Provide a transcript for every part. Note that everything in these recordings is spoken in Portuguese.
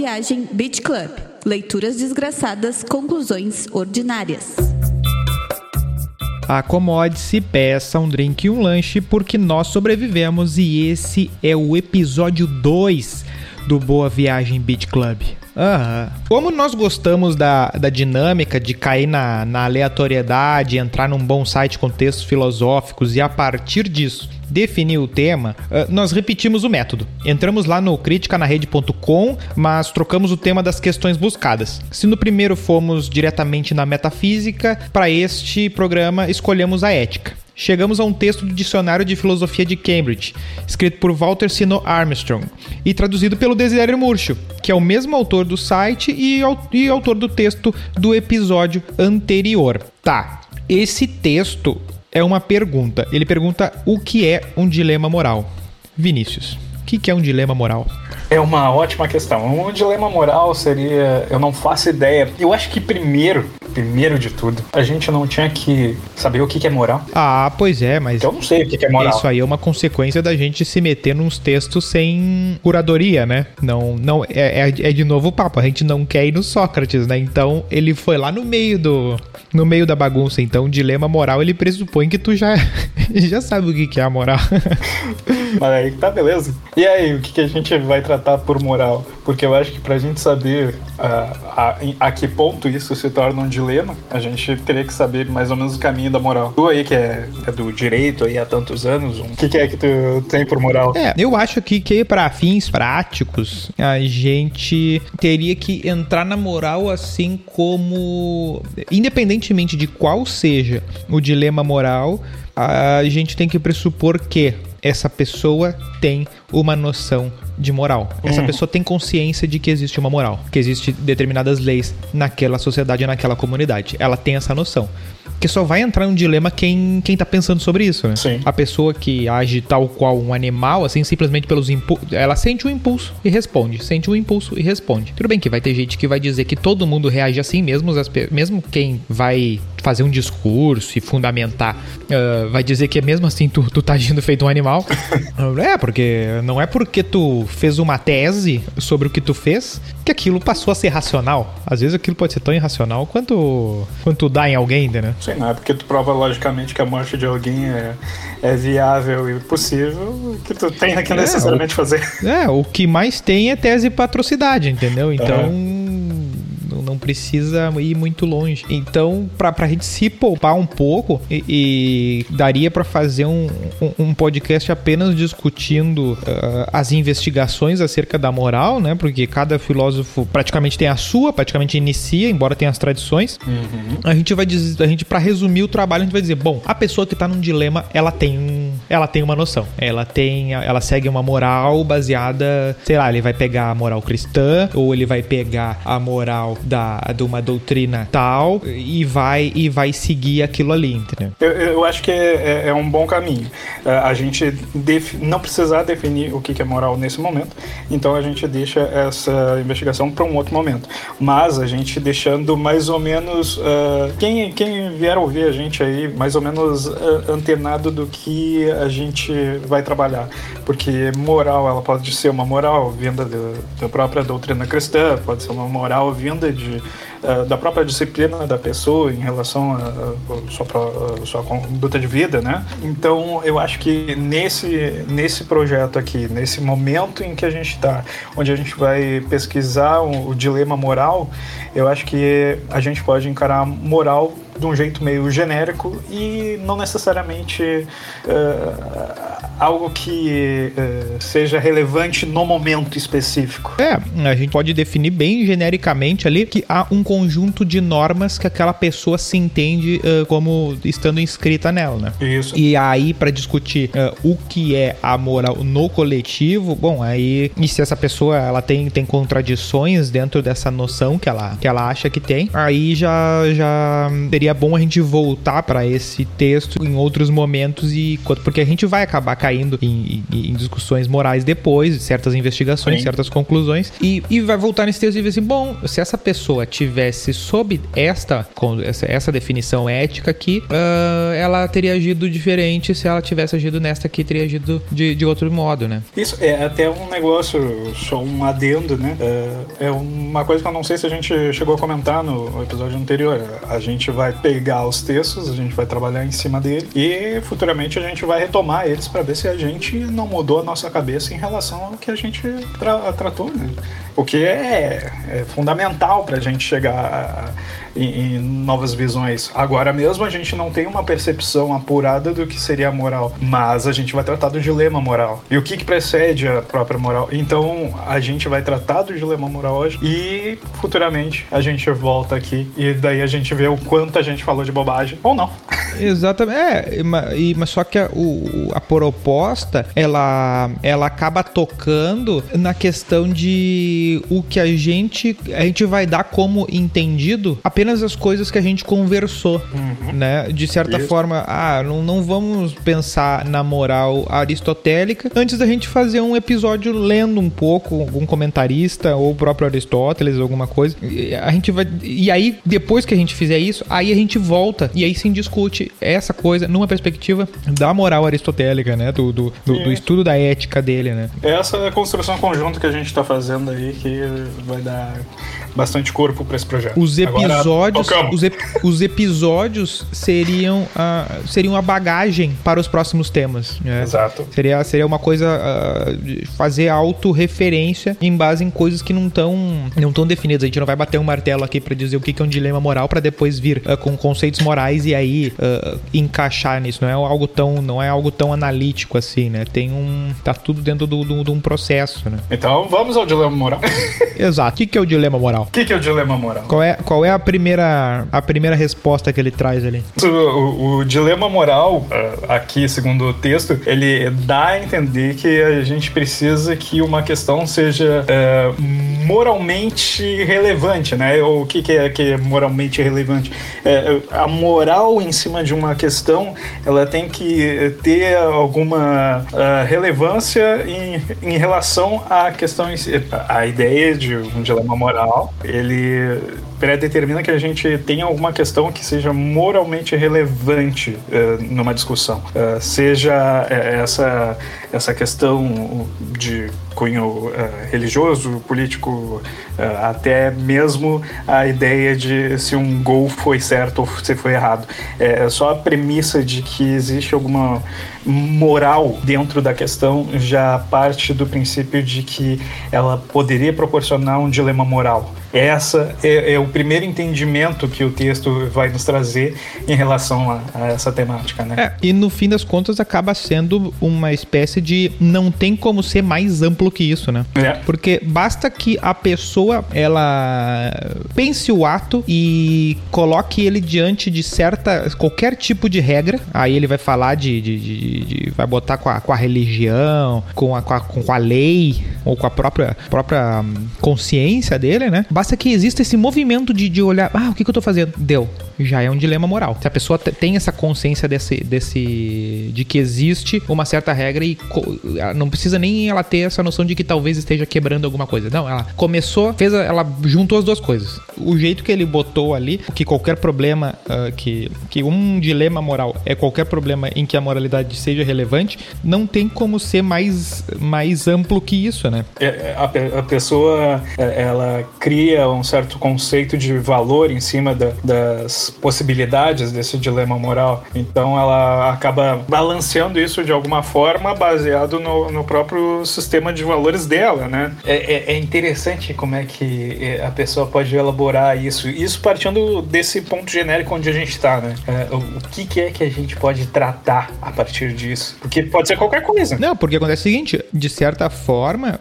Viagem Beach Club. Leituras desgraçadas, conclusões ordinárias. Acomode-se, peça um drink e um lanche, porque nós sobrevivemos e esse é o episódio 2 do Boa Viagem Beach Club. Uhum. Como nós gostamos da, da dinâmica de cair na, na aleatoriedade, entrar num bom site com textos filosóficos e a partir disso definir o tema, nós repetimos o método. Entramos lá no criticanarede.com, mas trocamos o tema das questões buscadas. Se no primeiro fomos diretamente na metafísica, para este programa escolhemos a ética chegamos a um texto do Dicionário de Filosofia de Cambridge, escrito por Walter Sino Armstrong e traduzido pelo Desiderio Murcho, que é o mesmo autor do site e, e autor do texto do episódio anterior. Tá, esse texto é uma pergunta. Ele pergunta o que é um dilema moral. Vinícius, o que é um dilema moral? É uma ótima questão. Um dilema moral seria. Eu não faço ideia. Eu acho que primeiro primeiro de tudo, a gente não tinha que saber o que, é moral. Ah, pois é, mas. Eu não sei o que, é moral. Isso aí é uma consequência da gente se meter nos textos sem curadoria, né? Não, não é, é, é de novo o papo. A gente não quer ir no Sócrates, né? Então ele foi lá no meio do. No meio da bagunça. Então, o dilema moral ele pressupõe que tu já, já sabe o que, que é a moral. mas aí tá beleza. E aí, o que, que a gente vai tratar por moral? Porque eu acho que pra gente saber uh, a, a que ponto isso se torna um dilema a gente teria que saber mais ou menos o caminho da moral. Tu aí que é, é do direito aí há tantos anos, o que, que, é que tu tem por moral? É, eu acho que, que para fins práticos, a gente teria que entrar na moral assim como, independentemente de qual seja o dilema moral, a gente tem que pressupor que essa pessoa tem uma noção de moral. Essa hum. pessoa tem consciência de que existe uma moral, que existe determinadas leis naquela sociedade, naquela comunidade. Ela tem essa noção. Que só vai entrar em um dilema quem, quem tá pensando sobre isso, né? Sim. A pessoa que age tal qual um animal, assim, simplesmente pelos impulsos. Ela sente o um impulso e responde. Sente o um impulso e responde. Tudo bem que vai ter gente que vai dizer que todo mundo reage assim, mesmo, as, mesmo quem vai fazer um discurso e fundamentar, uh, vai dizer que é mesmo assim tu, tu tá agindo feito um animal. é, porque não é porque tu fez uma tese sobre o que tu fez que aquilo passou a ser racional. Às vezes aquilo pode ser tão irracional quanto, quanto dá em alguém, né? Sim, não é porque tu prova logicamente que a morte de alguém é, é viável e possível que tu tem que é, necessariamente o, fazer. É, o que mais tem é tese e patrocidade, entendeu? Então. É não precisa ir muito longe. Então, para a gente se poupar um pouco, e, e daria para fazer um, um, um, podcast apenas discutindo uh, as investigações acerca da moral, né? Porque cada filósofo praticamente tem a sua, praticamente inicia, embora tenha as tradições. Uhum. A gente vai dizer, a gente para resumir o trabalho, a gente vai dizer, bom, a pessoa que tá num dilema, ela tem, ela tem uma noção. Ela tem, ela segue uma moral baseada, sei lá, ele vai pegar a moral cristã ou ele vai pegar a moral da de uma doutrina tal e vai e vai seguir aquilo ali, entendeu? Eu, eu acho que é, é, é um bom caminho. É, a gente não precisar definir o que é moral nesse momento, então a gente deixa essa investigação para um outro momento. Mas a gente deixando mais ou menos uh, quem, quem vier ouvir a gente aí, mais ou menos uh, antenado do que a gente vai trabalhar, porque moral ela pode ser uma moral vinda da própria doutrina cristã, pode ser uma moral vinda de uh, da própria disciplina da pessoa em relação à sua, sua conduta de vida, né? Então, eu acho que nesse, nesse projeto aqui, nesse momento em que a gente está, onde a gente vai pesquisar o, o dilema moral, eu acho que a gente pode encarar moral de um jeito meio genérico e não necessariamente uh, algo que uh, seja relevante no momento específico. É, a gente pode definir bem genericamente ali que há um conjunto de normas que aquela pessoa se entende uh, como estando inscrita nela, né? Isso. E aí, para discutir o que é a moral no coletivo, bom, aí, e se essa pessoa ela tem, tem contradições dentro dessa noção que ela, que ela acha que tem, aí já, já seria bom a gente voltar para esse texto em outros momentos e porque a gente vai acabar caindo caindo em, em, em discussões morais depois, certas investigações, Sim. certas conclusões, e, e vai voltar nesse texto e dizer assim: bom, se essa pessoa tivesse sob esta, essa, definição ética aqui, uh, ela teria agido diferente se ela tivesse agido nesta aqui, teria agido de, de outro modo, né? Isso é até um negócio, só um adendo, né? É, é uma coisa que eu não sei se a gente chegou a comentar no episódio anterior. A gente vai pegar os textos, a gente vai trabalhar em cima dele e futuramente a gente vai retomar eles para ver se a gente não mudou a nossa cabeça em relação ao que a gente tra tratou, né? O que é, é fundamental para a gente chegar em, em, novas visões. Agora mesmo a gente não tem uma percepção apurada do que seria a moral, mas a gente vai tratar do dilema moral. E o que, que precede a própria moral? Então a gente vai tratar do dilema moral hoje e futuramente a gente volta aqui e daí a gente vê o quanto a gente falou de bobagem ou não. Exatamente. É, mas, só que a, o, a proposta ela, ela acaba tocando na questão de o que a gente a gente vai dar como entendido apenas as coisas que a gente conversou, uhum. né? De certa Isso. forma, ah, não, não vamos pensar na moral aristotélica antes da gente fazer um episódio lendo um pouco algum comentarista ou o próprio Aristóteles, alguma coisa. A gente vai e aí depois que a gente fizer isso, aí a gente volta e aí sim discute essa coisa numa perspectiva da moral aristotélica, né? Do, do, do, do estudo da ética dele, né? Essa é a construção conjunta que a gente está fazendo aí que vai dar bastante corpo para esse projeto. Os episódios, Agora, os, ep, os, episódios seriam a, seriam a bagagem para os próximos temas. Né? Exato. Seria, seria uma coisa uh, fazer autorreferência em base em coisas que não estão não tão definidas. A gente não vai bater um martelo aqui para dizer o que é um dilema moral para depois vir uh, com conceitos morais e aí uh, encaixar nisso. Não é algo tão não é algo tão analítico assim, né? Tem um tá tudo dentro de um processo, né? Então vamos ao dilema moral. Exato. O que, que é o dilema moral? Moral? O que, que, é o dilema moral? Qual é, qual é a, primeira, a primeira resposta que ele traz ali? O, o, o dilema moral, eh, aqui, segundo o texto, ele dá a entender que a gente precisa que uma questão seja é, moralmente relevante, né? O que, que, é, que é moralmente relevante? É, a moral em cima de uma questão, ela tem que ter alguma uh, relevância em, em relação à questão si. A ideia de um dilema moral ele predetermina que a gente tenha alguma questão que seja moralmente relevante uh, numa discussão. Uh, seja uh, essa, essa questão de cunho religioso, político, até mesmo a ideia de se um gol foi certo ou se foi errado. É só a premissa de que existe alguma moral dentro da questão já parte do princípio de que ela poderia proporcionar um dilema moral. Essa é, é, o primeiro entendimento que o texto vai nos trazer em relação a, a essa temática, né? É, e no fim das contas acaba sendo uma espécie de não tem como ser mais amplo que isso, né? É. Porque basta que a pessoa ela pense o ato e coloque ele diante de certa qualquer tipo de regra. Aí ele vai falar de, de, de de, vai botar com a, com a religião, com a, com a, com a lei ou com a própria, própria hum, consciência dele, né? Basta que exista esse movimento de, de olhar, ah, o que, que eu tô fazendo? Deu. Já é um dilema moral. Se a pessoa tem essa consciência desse, desse de que existe uma certa regra e não precisa nem ela ter essa noção de que talvez esteja quebrando alguma coisa. Não, ela começou, fez, a, ela juntou as duas coisas. O jeito que ele botou ali, que qualquer problema, uh, que, que um dilema moral é qualquer problema em que a moralidade seja relevante, não tem como ser mais, mais amplo que isso, né? É, é, a, a pessoa, é, ela cria um certo conceito de valor em cima da, das possibilidades desse dilema moral. Então ela acaba balanceando isso de alguma forma baseado no, no próprio sistema de valores dela, né? É, é, é interessante como é que a pessoa pode elaborar isso. Isso partindo desse ponto genérico onde a gente está, né? É, o, o que, que é que a gente pode tratar a partir disso. Porque pode ser qualquer coisa. Não, porque acontece o seguinte, de certa forma,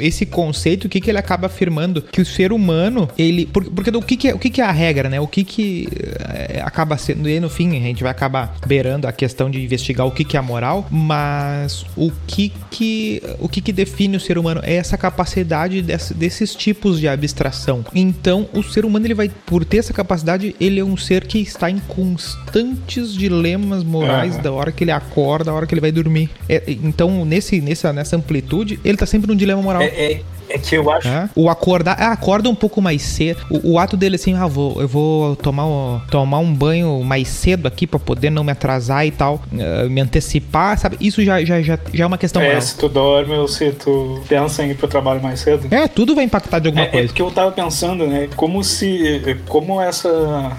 esse conceito, o que, que ele acaba afirmando? Que o ser humano, ele. Porque, porque o, que, que, é, o que, que é a regra, né? O que, que é, acaba sendo. E no fim, a gente vai acabar beirando a questão de investigar o que, que é a moral, mas o que que. O que, que define define o ser humano é essa capacidade desse, desses tipos de abstração. Então, o ser humano ele vai por ter essa capacidade, ele é um ser que está em constantes dilemas morais da hora que ele acorda, da hora que ele vai dormir. É, então, nesse, nessa, nessa amplitude, ele tá sempre num dilema moral. É, é, é que eu acho. É. O acordar, ah, acorda um pouco mais cedo. O, o ato dele assim, ah, vou, eu vou tomar, um- tomar um banho mais cedo aqui pra poder não me atrasar e tal, eh, me antecipar, sabe? Isso já, já, já, já é uma questão É, moral. se tu dorme ou se tu pensa em ir pro trabalho mais cedo. É, tudo vai impactar de alguma É, é coisa. porque eu tava pensando, né? Como se. Como essa.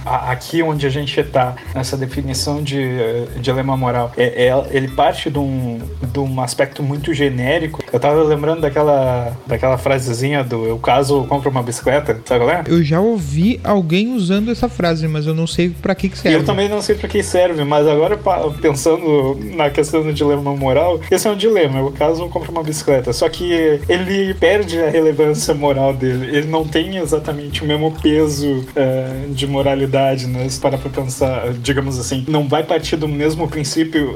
Aqui onde a gente tá, nessa definição de eh, dilema moral, é, é- ele parte de um, de um aspecto muito genérico. Eu tava lembrando daquela, daquela frasezinha do eu caso eu compro uma bicicleta, sabe qual é? Eu já ouvi alguém usando essa frase, mas eu não sei pra que, que serve. eu também não sei pra que serve, mas agora pensando na questão do dilema moral, esse é um dilema. Eu caso eu compro uma bicicleta, só que ele perde a relevância moral dele. Ele não tem exatamente o mesmo peso eh, de moralidade, né? Se parar pra pensar, digamos assim, não vai partir do mesmo princípio,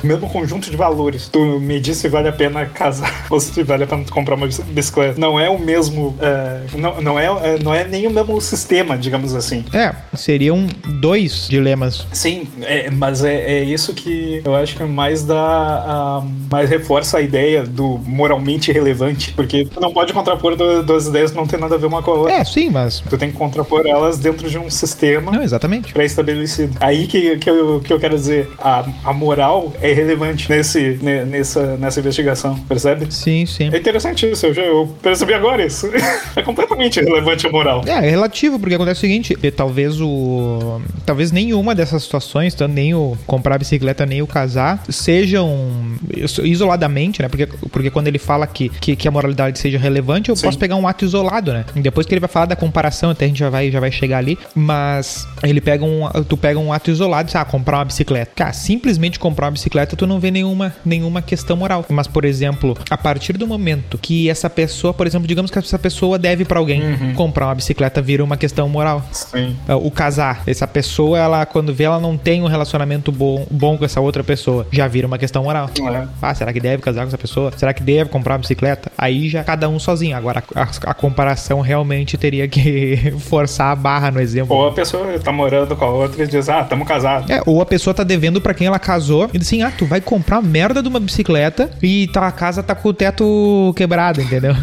do mesmo conjunto de valores. Tu medir se vale a pena casar ou se vale a pena tu comprar uma bici- bicicleta. Não é o mesmo, eh, não, não, é, eh, não é nem o mesmo sistema, digamos assim. É, seriam dois dilemas. Sim, é, mas é, é isso que eu acho que mais dá. a- mais reforça a ideia do moralmente relevante. Porque tu não pode contrapor du- duas ideias que não tem nada a ver uma com a outra. É, sim, mas. Tu tem que contrapor elas dentro de um sistema Não, exatamente. pré-estabelecido. Aí que, que, eu, que eu quero dizer, a, a moral é relevante nesse, ne- nessa, nessa investigação, percebe? Sim, sim. É interessante isso, eu, já, eu percebi agora isso. é completamente relevante a moral. É, é relativo, porque acontece o seguinte, talvez o. Talvez nenhuma dessas situações, tanto nem o comprar bicicleta, nem o casar, sejam isoladamente, né? Porque, porque quando ele fala que, que, que a moralidade seja relevante, eu Sim. posso pegar um ato isolado, né? E depois que ele vai falar da comparação, até a gente já vai, já vai chegar ali, mas ele pega um. Tu pega um ato isolado e diz, ah, comprar uma bicicleta. Cara, simplesmente comprar uma bicicleta, tu não vê nenhuma, nenhuma questão moral. Mas, por exemplo, a partir do momento que essa pessoa, por exemplo, digamos que essa pessoa deve pra alguém, comprar uma bicicleta vira uma questão moral. Sim. É, O casar, essa pessoa, ela, quando vê, ela não tem um relacionamento bom, bom com essa outra pessoa, já vira uma questão moral. É. Ah, será que deve casar com essa pessoa? Será que deve comprar uma bicicleta? Aí já cada um sozinho. Agora, a, a comparação realmente teria que forçar a barra no exemplo. Ou a pessoa tá morando com a outra e diz, ah, tamo casados. É, ou a pessoa tá devendo pra quem ela casou e diz assim: ah, tu vai comprar merda de uma bicicleta e tua casa tá com o teto quebrado, entendeu?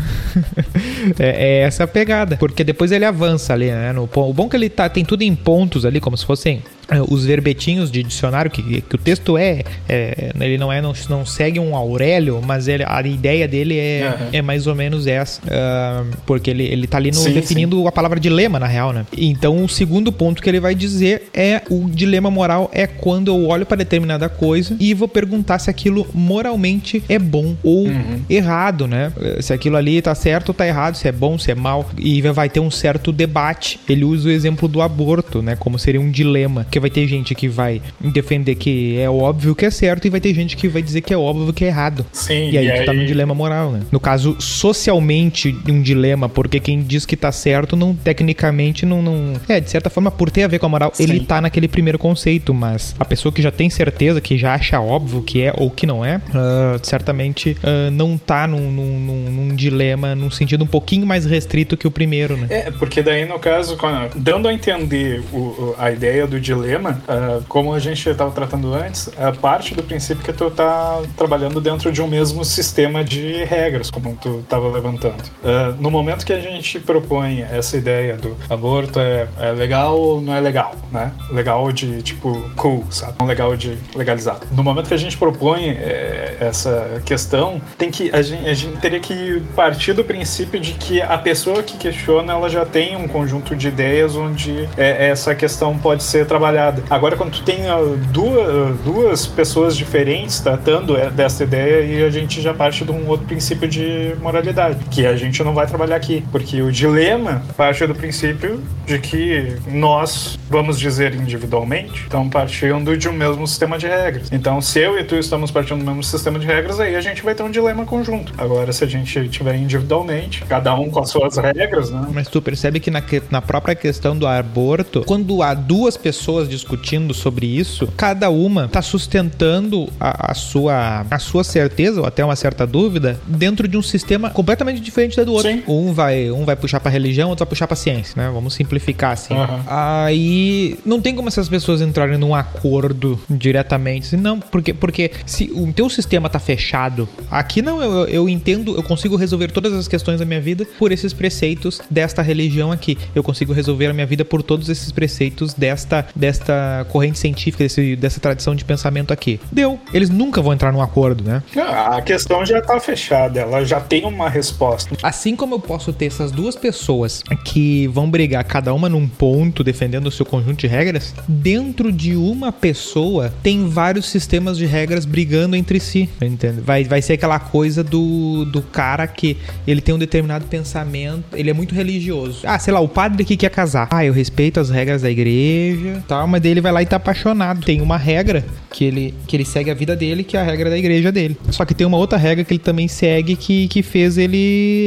é, é essa a pegada. Porque depois ele avança ali, né? No, o bom é que ele tá, tem tudo em pontos ali, como se fossem os verbetinhos de dicionário, que, que o texto é, é, Ele não é, não, não segue um Aurélio, mas ele, a ideia dele é, Aham. é mais ou menos essa. ah, porque ele, ele tá ali no, Sim, definindo a palavra dilema, na real, né? Então, o segundo ponto que ele vai dizer é o dilema moral é quando eu olho para determinada coisa e vou perguntar se aquilo moralmente é bom ou errado, né? Se aquilo ali tá certo ou tá errado, se é bom, se é mal. E vai ter um certo debate. Ele usa o exemplo do aborto, né? Como seria um dilema. Que vai ter gente que vai defender que é óbvio que é certo e vai ter gente que vai dizer que é óbvio que é errado. Sim, E aí e tu tá aí- num dilema moral, né? No caso, socialmente, um dilema, porque quem diz que tá certo, não tecnicamente não. não... É, de certa forma, por ter a ver com a moral, Sim. ele tá naquele primeiro conceito, mas a pessoa que já tem certeza, que já acha óbvio que é ou que não é, ah, certamente ah, não tá num, num- num- num dilema, num sentido um pouquinho mais restrito que o primeiro, né? É, porque daí, no caso, dando a entender o- a ideia do dilema, ah, como a gente estava tratando antes, a parte do princípio que tu tá trabalhando dentro de um mesmo sistema de regras, como tu estava levantando. Ah, no momento que a gente propõe essa ideia do aborto é, é legal ou não é legal, né? Legal de, tipo, cool, sabe? Não legal de legalizado. No momento que a gente propõe é, essa questão, tem que a gente, a gente teria que partir do princípio de que a pessoa que questiona ela já tem um conjunto de ideias onde é, essa questão pode ser trabalhada. Agora, quando tu tem ah, duas, duas pessoas diferentes tratando é, dessa ideia, e a gente já parte de um outro princípio de moralidade, que a gente não vai trabalhar aqui, porque o dilema parte do princípio de que nós, vamos dizer individualmente, estamos partindo de um mesmo sistema de regras. Então, se eu e tu estamos partindo do mesmo sistema de regras, aí a gente vai ter um dilema conjunto. Agora, se a gente tiver individualmente, cada um com as suas regras, né? Mas tu percebe que na, na própria questão do aborto, quando há duas pessoas discutindo sobre isso, cada uma tá sustentando a, a sua, a sua certeza ou até uma certa dúvida dentro de um sistema completamente diferente da do outro. Sim. Um vai, um vai puxar pra religião, outro vai puxar pra ciência, né? Vamos simplificar assim. Aham. Aí não tem como essas pessoas entrarem num acordo diretamente. assim, Não, porque, porque se o teu sistema tá fechado, aqui não, eu, eu- eu entendo, eu consigo resolver todas as questões da minha vida por esses preceitos desta religião aqui. Eu consigo resolver a minha vida por todos esses preceitos desta, desta corrente científica, desse- dessa tradição de pensamento aqui. Deu. Eles nunca vão entrar num acordo, né? Ah, A questão já tá fechada, ela já tem uma resposta. Assim como eu posso ter essas duas pessoas que vão brigar cada uma num ponto defendendo o seu conjunto de regras, dentro de uma pessoa tem vários sistemas de regras brigando entre si, entende? Vai, vai ser aquela coisa do, do cara que ele tem um determinado pensamento, ele é muito religioso. Ah, sei lá, o padre que quer casar. Ah, eu respeito as regras da igreja, tal, mas daí ele vai lá e tá apaixonado. Tem uma regra que ele, que ele segue a vida dele, que é a regra da igreja dele. Só que tem uma outra regra que ele também segue que, que fez ele,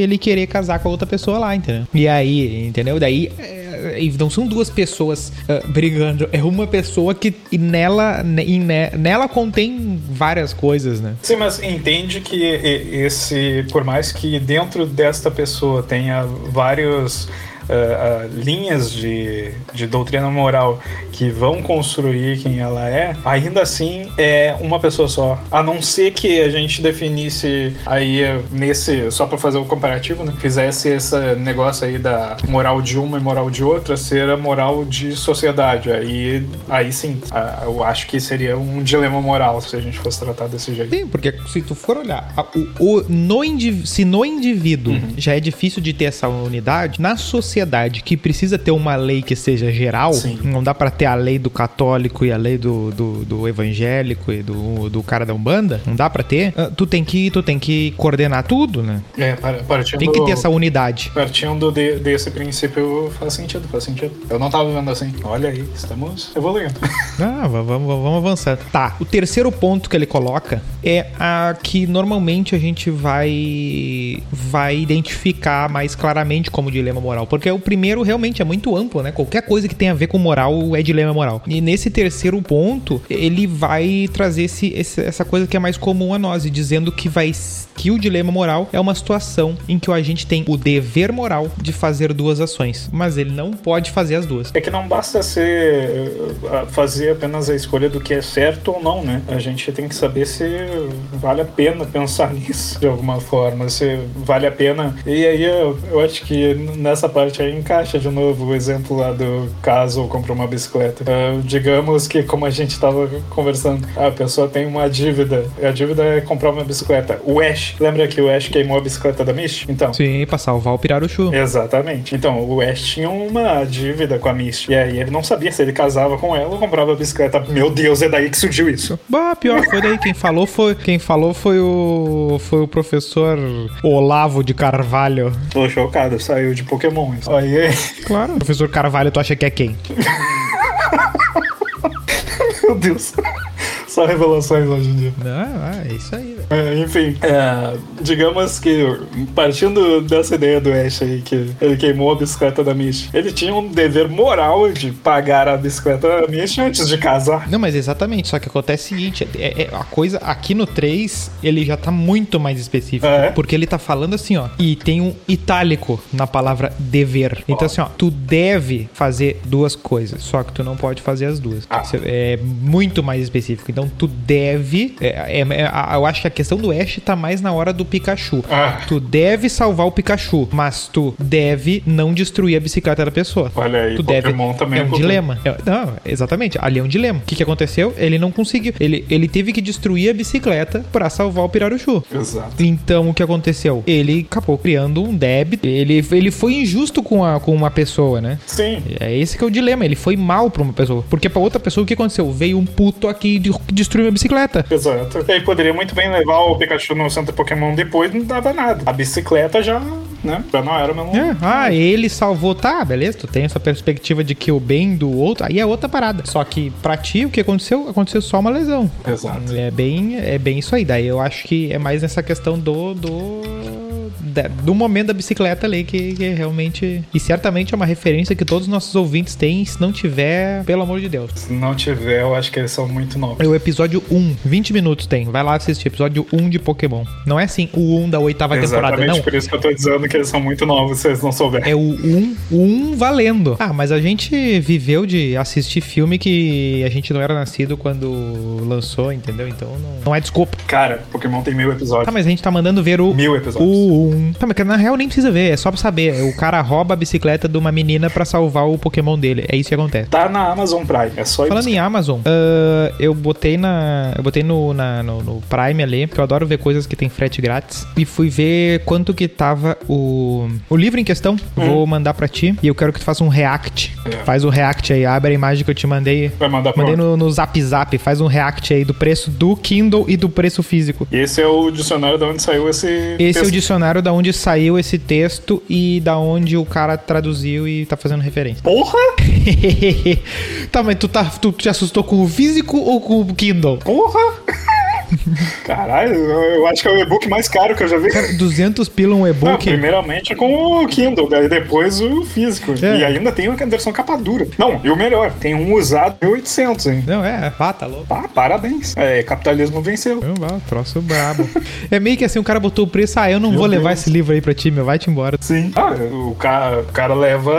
ele querer casar com a outra pessoa lá, entendeu? E aí, entendeu? Daí, é, não são duas pessoas ah, brigando, é uma pessoa que e nela, ne- e ne- nela contém várias coisas, né? Sim, mas entende que esse, por mais que dentro desta pessoa tenha vários ah, ah, linhas de, de doutrina moral que vão construir quem ela é, ainda assim é uma pessoa só. A não ser que a gente definisse aí nesse, só para fazer o comparativo, né? Fizesse esse negócio aí da moral de uma e moral de outra ser a moral de sociedade. Aí, aí sim, eu acho que seria um dilema moral se a gente fosse tratar desse jeito. Sim, porque se tu for olhar, o, o- no se no indivíduo Uhum. já é difícil de ter essa unidade, na sociedade que precisa ter uma lei que seja geral, Sim. não dá pra ter a lei do católico e a lei do, do, do evangélico e do, do cara da Umbanda, não dá pra ter, ah, tu tem que, tu tem que coordenar tudo, né? É, par- partindo, Tem que ter essa unidade. partindo de- desse princípio faz sentido, faz sentido. Eu não tava vendo assim. Olha aí, estamos evoluindo. Ah, va- vamos, vamos avançar. Tá. O terceiro ponto que ele coloca é a que normalmente a gente vai vai identificar mais claramente como dilema moral, porque o primeiro realmente é muito amplo, né? Qualquer coisa que tenha a ver com moral é dilema moral. E nesse terceiro ponto, ele vai trazer esse, esse- essa coisa que é mais comum a nós, dizendo que vai que o dilema moral é uma situação em que o agente tem o dever moral de fazer duas ações, mas ele não pode fazer as duas. É que não basta ser uh, fazer apenas a escolha do que é certo ou não, né? A gente tem que saber se vale a pena pensar nisso de alguma forma, se vale a pena. E aí eu, eu acho que nessa parte aí encaixa de novo o exemplo lá do caso comprou uma bicicleta. Uh, digamos que como a gente estava conversando, a pessoa tem uma dívida. A dívida é comprar uma bicicleta. O Ash, lembra que o Ash queimou a bicicleta da Misty? Então, Sim, pra salvar o Piraruchu. Exatamente. Então, o Ash tinha uma dívida com a Misty. E aí ele não sabia se ele casava com ela ou comprava a bicicleta. Meu Deus, é daí que surgiu isso. Bah, pior, foi daí. Quem falou foi, quem falou foi o foi o professor Olavo de Carvalho. Tô chocado, saiu de Pokémon. Aí, Claro. Professor Carvalho, tu acha que é quem? meu Deus. Só revelações hoje em dia. Ah, é isso aí. É, enfim, é, digamos que partindo dessa ideia do Ash aí, que ele queimou a bicicleta da Misty, ele tinha um dever moral de pagar a bicicleta da Misty antes de casar. Não, mas exatamente, só que acontece o seguinte, é, é- a coisa aqui no 3, ele já tá muito mais específico, É? porque ele tá falando assim, ó, e tem um itálico na palavra dever. Então Ó. assim, ó, tu deve fazer duas coisas, só que tu não pode fazer as duas. Ah. É muito mais específico. Então tu deve, é, é- é- eu acho que a questão do Ash tá mais na hora do Pikachu. Ah. Tu deve salvar o Pikachu, mas tu deve não destruir a bicicleta da pessoa. Olha aí, tu deve. Também é um é dilema. É- não, exatamente. Ali é um dilema. O que, que aconteceu? Ele não conseguiu. Ele, ele teve que destruir a bicicleta pra salvar o Piraruchu. Exato. Então, o que aconteceu? Ele acabou criando um débito. Ele, ele foi injusto com, a, com uma pessoa, né? Sim. É esse que é o dilema. Ele foi mal pra uma pessoa. Porque pra outra pessoa, o que aconteceu? Veio um puto aqui de- destruiu a bicicleta. Exato. Ele poderia muito bem levar o Pikachu no centro Pokémon depois, não dava nada. A bicicleta já, né? Já não era mesmo. É, ah, ele salvou. Tá, beleza. Tu tem essa perspectiva de que o bem do outro. Aí é outra parada. Só que pra ti, o que aconteceu? Aconteceu só uma lesão. Exato. É bem, é bem isso aí. Daí eu acho que é mais nessa questão do. do do momento da bicicleta ali, que, que realmente. E certamente é uma referência que todos os nossos ouvintes têm. Se não tiver, pelo amor de Deus. Se não tiver, eu acho que eles são muito novos. É o episódio 1, 20 minutos tem. Vai lá assistir, episódio 1 de Pokémon. Não é assim, o 1 da oitava temporada, Exatamente não. por isso que eu tô dizendo que eles são muito novos, se vocês não souberem. É o 1, o 1 valendo. Ah, mas a gente viveu de assistir filme que a gente não era nascido quando lançou, entendeu? Então não, não é desculpa. Cara, Pokémon tem mil episódios. Tá, mas a gente tá mandando ver o. Mil episódios. O 1. Tá, mas na real nem precisa ver, é só pra saber. O cara rouba a bicicleta de uma menina pra salvar o Pokémon dele. É isso que acontece. Tá na Amazon Prime, é só Falando em Amazon, ah, eu botei na. Eu botei no, na- no, no Prime ali, porque eu adoro ver coisas que tem frete grátis. E fui ver quanto que tava o. O livro em questão. Vou mandar pra ti. E eu quero que tu faça um react. É. Faz o react aí, abre a imagem que eu te mandei. Vai mandar pra Mandei no, no Zap Zap, faz um react aí do preço do Kindle e do preço físico. Esse é o dicionário de onde saiu esse. Esse é o texto. Dicionário da onde saiu esse texto e da onde o cara traduziu e tá fazendo referência. Porra! tá, mas tu, tá, tu te assustou com o físico ou com o Kindle? Porra! Caralho, eu eu acho que é o e-book mais caro que eu já vi. 200 pila um Não, e-book. primeiramente com o Kindle, daí depois o físico. É. E ainda tem uma versão capa dura. Não, e o melhor, tem um usado 1800, hein? Não, é, ah, tá louco. Parabéns. É, capitalismo venceu. Não, vá, troço brabo. é meio que assim, o cara botou o preço, ah, eu não Meu vou levar Deus. esse livro aí pra ti, meu, vai-te embora. Sim. Ah, o cara, o cara leva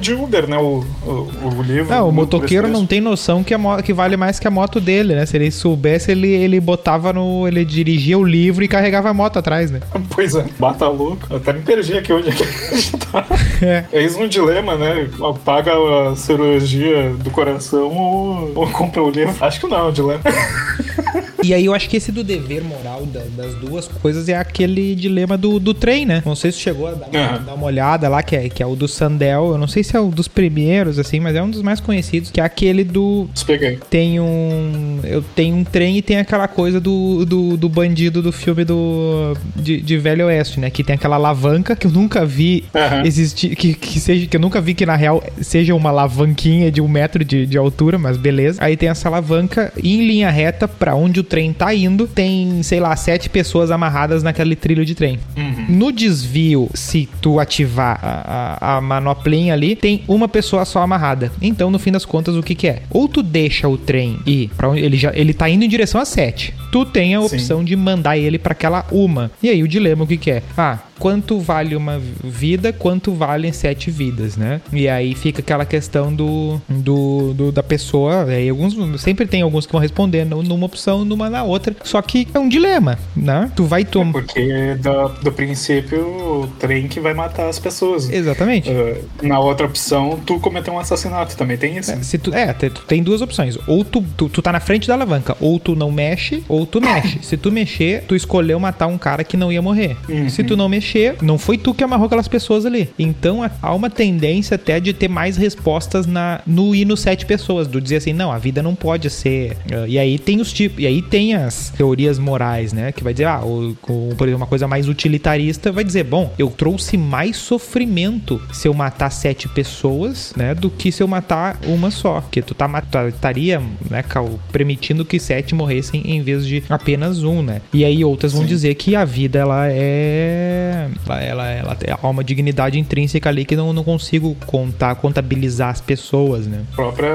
de Uber, né? O, o, o livro. Não, o motoqueiro não tem noção que, a que vale mais que a moto dele, né? Se ele soubesse, ele, ele botava no. Ele dirigia o livro e carregava a moto atrás, né? Pois é, bata louco. Eu até me perdi aqui onde é que a gente tá. É. Eis um dilema, né? Paga a cirurgia do coração ou, ou compra o livro. Acho que não é um dilema. E aí eu acho que esse do dever moral da- das duas coisas é aquele dilema do, do trem, né? Não sei se chegou a dar, uma- dar uma olhada lá, que é, que é o do Sandel. Eu não sei se é um dos primeiros, assim, mas é um dos mais conhecidos, que é aquele do. Despeguei. Tem um. Eu tenho um trem e tem aquela coisa do, do, do bandido do filme do. De, de Velho Oeste, né? Que tem aquela alavanca que eu nunca vi Aham. existir. Que, que, seja, que eu nunca vi que na real seja uma alavanquinha de um metro de, de altura, mas beleza. Aí tem essa alavanca em linha reta pra onde o trem tá indo. Tem, sei lá, sete pessoas amarradas naquele trilho de trem. No desvio, se tu ativar a, a, a manoplinha ali, tem uma pessoa só amarrada. Então, no fim das contas, o que que é? Ou tu deixa o trem ir para onde ele já ele tá indo em direção a 7. Tu tem a Sim. opção de mandar ele para aquela uma. E aí o dilema o que que é? Ah, quanto vale uma vida, quanto valem sete vidas, né? E aí fica aquela questão do, do, do- da pessoa. Aí alguns sempre tem alguns que vão responder nu- numa opção, numa na outra. Só que é um dilema, né? Tu vai tomar. Porque do, do princípio, o trem que vai matar as pessoas. Exatamente. Uh, na outra opção, tu cometeu um assassinato. Também tem isso. Se tu, é, tu tem duas opções. Ou tu, tu, tu tá na frente da alavanca, ou tu não mexe, ou tu mexe. Se tu mexer, tu escolheu matar um cara que não ia morrer. Uhum. Se tu não mexer, não foi tu que amarrou aquelas pessoas ali. Então há uma tendência até de ter mais respostas na, no ir no sete pessoas. Do dizer assim, não, a vida não pode ser. ah, e aí tem os tipos. E aí tem as teorias morais, né? Que vai dizer, ah, o, o- por exemplo, uma coisa mais utilitarista vai dizer, bom, eu trouxe mais sofrimento se eu matar sete pessoas, né? Do que se eu matar uma só. Porque tu tá estaria, né, Cal, permitindo que sete morressem em vez de apenas um, né? E aí outras vão Sim. dizer que a vida, ela é. Ela, ela, ela, há uma dignidade intrínseca ali que não, não consigo contar, contabilizar as pessoas, né? A própria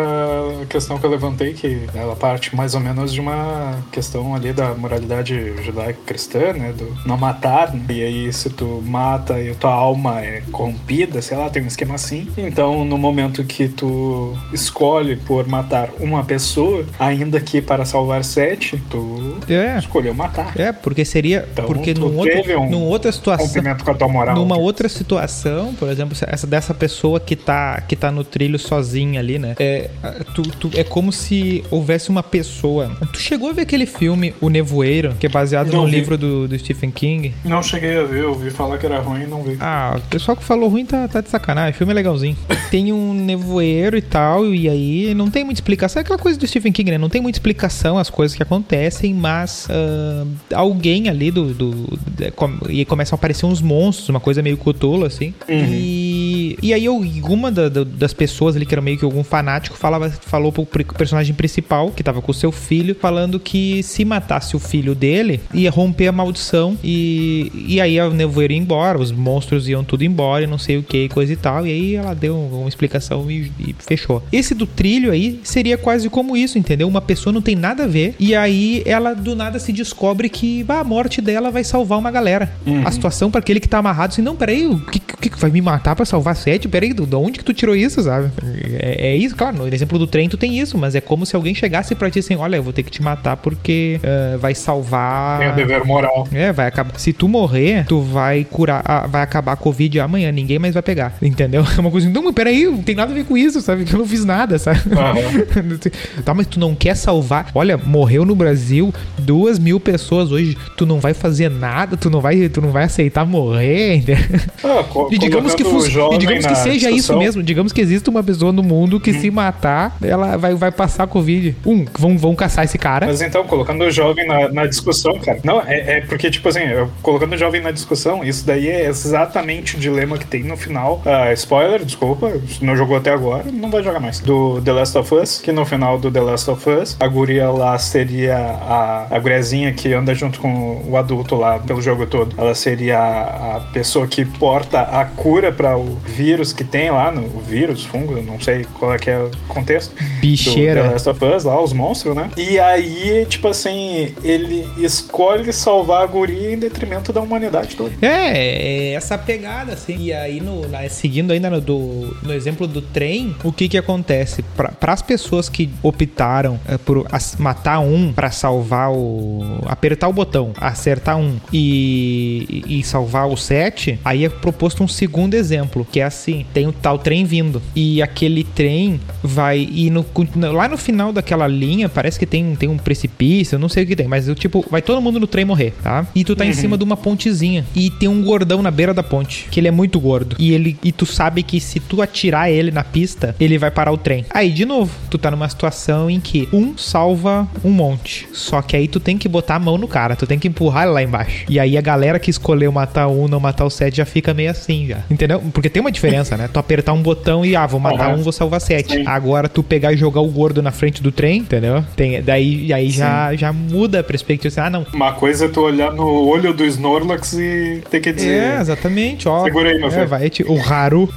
questão que eu levantei, que ela parte mais ou menos de uma questão ali da moralidade judaico-cristã, né? Do não matar. né? E aí, se tu mata e tua alma é corrompida, sei lá, tem um esquema assim. Então, no momento que tu escolhe por matar uma pessoa, ainda que para salvar sete, tu É. escolheu matar. É, porque seria. Então, porque num outro, um numa outra situação. Com a tua moral. Numa outra situação, por exemplo, essa dessa pessoa que tá, que tá no trilho sozinha ali, né? É, tu, tu- é como se houvesse uma pessoa. Tu chegou a ver aquele filme O Nevoeiro, que é baseado Não no vi. livro do, do Stephen King? Não cheguei a ver, eu ouvi falar que era ruim e não vi. Ah, o pessoal que falou ruim tá, tá de sacanagem. O filme é legalzinho. Tem um nevoeiro e tal, e aí não tem muita explicação. É aquela coisa do Stephen King, né? Não tem muita explicação as coisas que acontecem, mas ah, alguém ali do. do de- com- e começam a aparecer uns monstros, uma coisa meio Cthulhu, assim. E E aí eu, uma da, da, das pessoas ali, que era meio que algum fanático, falava, falou pro personagem principal, que tava com o seu filho, falando que se matasse o filho dele, ia romper a maldição e, e aí a nevoeiro ia embora, os monstros iam tudo embora e não sei o que, coisa e tal. E aí ela deu uma explicação e, e fechou. Esse do trilho aí seria quase como isso, entendeu? Uma pessoa não tem nada a ver e aí ela do nada se descobre que bah, a morte dela vai salvar uma galera. Uhum. A situação para aquele que tá amarrado assim, não, peraí, o que, que, que vai me matar para salvar sete? Peraí, de onde que tu tirou isso, sabe? É, é, isso, claro, no exemplo do trem tu tem isso, mas é como se alguém chegasse pra ti assim, olha, eu vou ter que te matar porque uh, vai salvar... Tem o dever moral. É, vai acabar... Se tu morrer, tu vai curar, vai acabar a Covid amanhã, ninguém mais vai pegar, entendeu? É uma coisa assim, não, mas peraí, não tem nada a ver com isso, sabe? Eu não fiz nada, sabe? Uhum. tá, mas tu não quer salvar... Olha, morreu no Brasil duas mil pessoas hoje, tu não vai fazer nada, tu não vai, tu não vai aceitar morrer, entendeu? Ah, e digamos que, e digamos que seja discussão. isso mesmo, digamos que exista uma pessoa no mundo que hum. se matar, ela vai, vai passar a Covid. Um, vão, vão caçar esse cara. Mas então, colocando o jovem na, na discussão, cara. Não, é, é, porque, tipo assim, colocando o jovem na discussão, isso daí é exatamente o dilema que tem no final. Uh, spoiler, desculpa, não jogou até agora, não vai jogar mais. Do The Last of Us, que no final do The Last of Us, a guria lá seria a, a guriazinha que anda junto com o adulto lá pelo jogo todo. Ela seria a, a pessoa que porta a cura para o vírus que tem lá, no o vírus, fungo, não sei qual é que é o contexto. Bicheira. Do The Last of Us, lá, os monstros, né? E aí, tipo assim, ele escolhe salvar a guria em detrimento da humanidade toda. É, é essa pegada, assim. E aí, no, na, seguindo ainda no, do, no exemplo do trem, o que que acontece? Para as pessoas que optaram é, por as, matar um para salvar o. apertar o botão, acertar um e, e salvar o sete, aí é proposto um segundo exemplo, que é assim: tem o tal trem vindo. E aquele trem vai ir no, lá no final daquela linha, parece que tem, tem um precipício, eu não sei o que tem, mas eu, tipo, vai todo mundo no trem morrer, tá? E tu tá uhum. em cima de uma pontezinha. E tem um gordão na beira da ponte, que ele é muito gordo. E ele e tu sabe que se tu atirar ele na pista, ele vai parar o trem. Aí, de novo, tu tá numa situação em que um salva um monte. Só que aí tu tem que botar a mão no cara, tu tem que empurrar ele lá embaixo. E aí a galera que escolheu matar um, não matar o sete, já fica meio assim já. Entendeu? Porque tem uma diferença, né? Tu apertar um botão e, ah, vou matar uhum. um, vou salvar sete. Sim. Agora tu pegar e jogar o gordo na frente do trem, entendeu? Tem, daí aí já, já muda a perspectiva. Ah, não. Uma coisa é tu olhar no olho do Snorlax e ter que dizer. É, exatamente, ó. Segura aí, meu é, filho. Vai, o Haru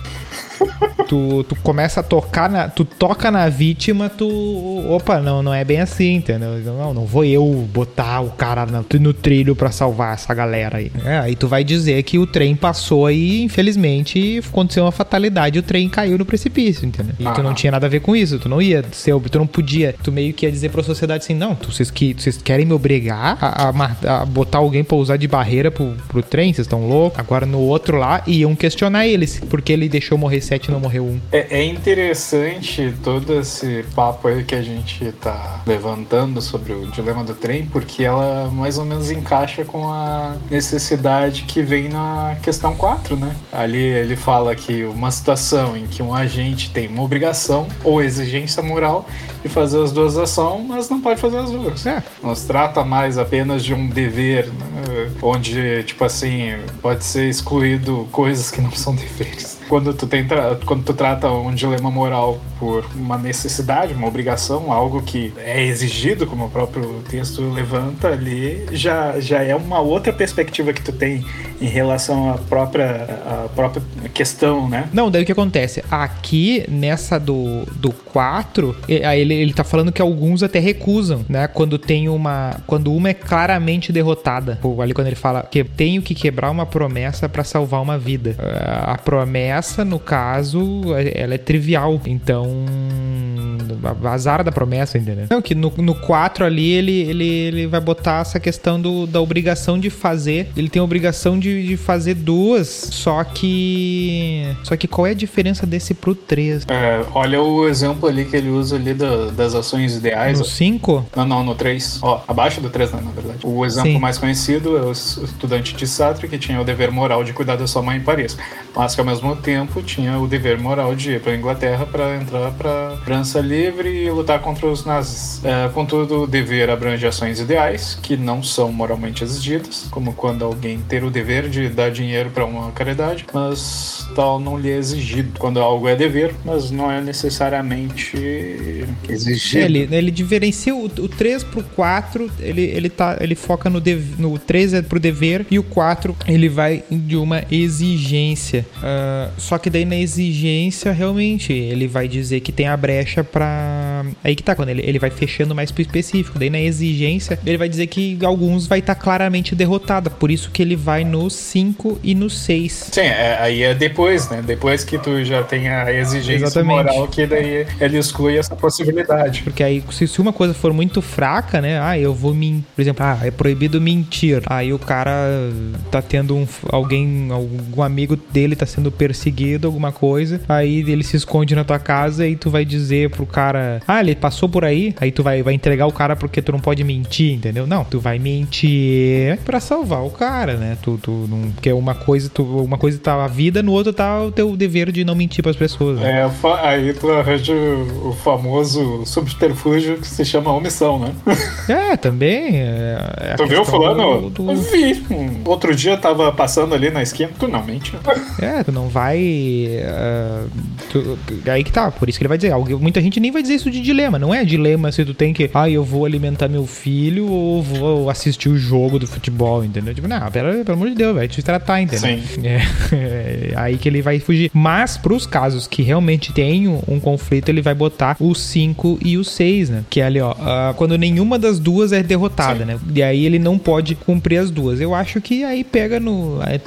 tu, tu começa a tocar na. Tu toca na vítima, tu. Opa, não, não é bem assim, entendeu? Não, não vou eu botar o cara no, no trilho para salvar essa galera aí. É, aí tu vai dizer que o trem passou e, infelizmente, aconteceu uma fatalidade o trem caiu no precipício, entendeu? E ah. tu não tinha nada a ver com isso, tu não ia ser, tu não podia, tu meio que ia dizer pra sociedade assim, não, vocês, que, vocês querem me obrigar a, a, a botar alguém pra usar de barreira pro, pro trem, vocês estão loucos? Agora no outro lá iam questionar eles, porque ele deixou morrer 7 e não morreu 1. É, é, interessante todo esse papo aí que a gente tá levantando sobre o dilema do trem, porque ela mais ou menos encaixa com a necessidade que vem na questão 4, né? Ali ele fala que uma situação em que um agente tem uma obrigação ou exigência moral de fazer as duas ações, mas não pode fazer as duas. É. Não se trata mais apenas de um dever, né? onde, tipo assim, pode ser excluído coisas que não são deveres quando tu tenta, quando tu trata um dilema moral por uma necessidade, uma obrigação, algo que é exigido, como o próprio texto levanta ali, já, já é uma outra perspectiva que tu tem em relação à própria, à própria questão, né? Não, daí o que acontece? Aqui, nessa do, do 4, ele, ele tá falando que alguns até recusam, né? Quando tem uma. Quando uma é claramente derrotada. Ali quando ele fala que tenho que quebrar uma promessa para salvar uma vida. A promessa essa, no caso, ela é trivial. Então, azar da promessa, entendeu? Não, que no, no 4 ali ele, ele, ele vai botar essa questão do, da obrigação de fazer. Ele tem a obrigação de, de fazer duas, só que. Só que qual é a diferença desse pro 3? É, olha o exemplo ali que ele usa ali da, das ações ideais. No 5? Não, não, no 3. Ó, abaixo do 3, né, na verdade. O exemplo Sim. mais conhecido é o estudante de Sartre que tinha o dever moral de cuidar da sua mãe em Paris, mas que ao mesmo tempo tempo tinha o dever moral de ir para a Inglaterra para entrar para França livre e lutar contra os nazis. É, contudo, o dever abrange ações ideais que não são moralmente exigidas, como quando alguém ter o dever de dar dinheiro para uma caridade, mas tal não lhe é exigido. Quando algo é dever, mas não é necessariamente exigido. Ele, ele diferencia o, o 3 pro 4, ele, ele, tá, ele foca no, dev, no 3 é pro dever e o 4 ele vai de uma exigência. Uh, só que daí na exigência, realmente, ele vai dizer que tem a brecha pra. Aí que tá, quando ele, ele vai fechando mais pro específico. Daí na exigência, ele vai dizer que alguns vai estar tá claramente derrotada. Por isso que ele vai no 5 e no 6. Sim, é, aí é depois, né? Depois que tu já tem a exigência Exatamente. moral, que daí ele exclui essa possibilidade. Porque aí, se, se uma coisa for muito fraca, né? Ah, eu vou mentir. Por exemplo, ah, é proibido mentir. Aí o cara tá tendo um. Alguém, algum amigo dele tá sendo perseguido, alguma coisa. Aí ele se esconde na tua casa e tu vai dizer pro cara: Ah, ele passou por aí. Aí tu vai, vai entregar o cara porque tu não pode mentir, entendeu? Não, tu vai mentir para salvar o cara, né? Tu, tu não. Porque uma coisa, tu, uma coisa tá a vida, no outro tá o teu dever de não mentir para as pessoas. Né? É, aí tu arranja o famoso subterfúgio que se chama omissão, né? É, também. É, é tu viu fulano? Do... Vi. Outro dia tava passando ali na esquina. Tu não mente. É, tu não vai. Uh, tu, aí que tá, por isso que ele vai dizer. Muita gente nem vai dizer isso de dilema. Não é dilema se tu tem que. Ah, eu vou alimentar meu filho ou vou assistir o jogo do futebol, entendeu? Tipo, não, pera, pelo amor de Deus, vai te tratar, entendeu? Sim. É, é, aí que ele vai fugir. Mas pros casos que realmente tem um, um conflito, ele vai botar o 5 e o 6, né? Que é ali, ó. Uh, quando nenhuma das duas é derrotada, Sim. né? E aí ele não pode cumprir as duas. Eu acho que aí pega no. Aí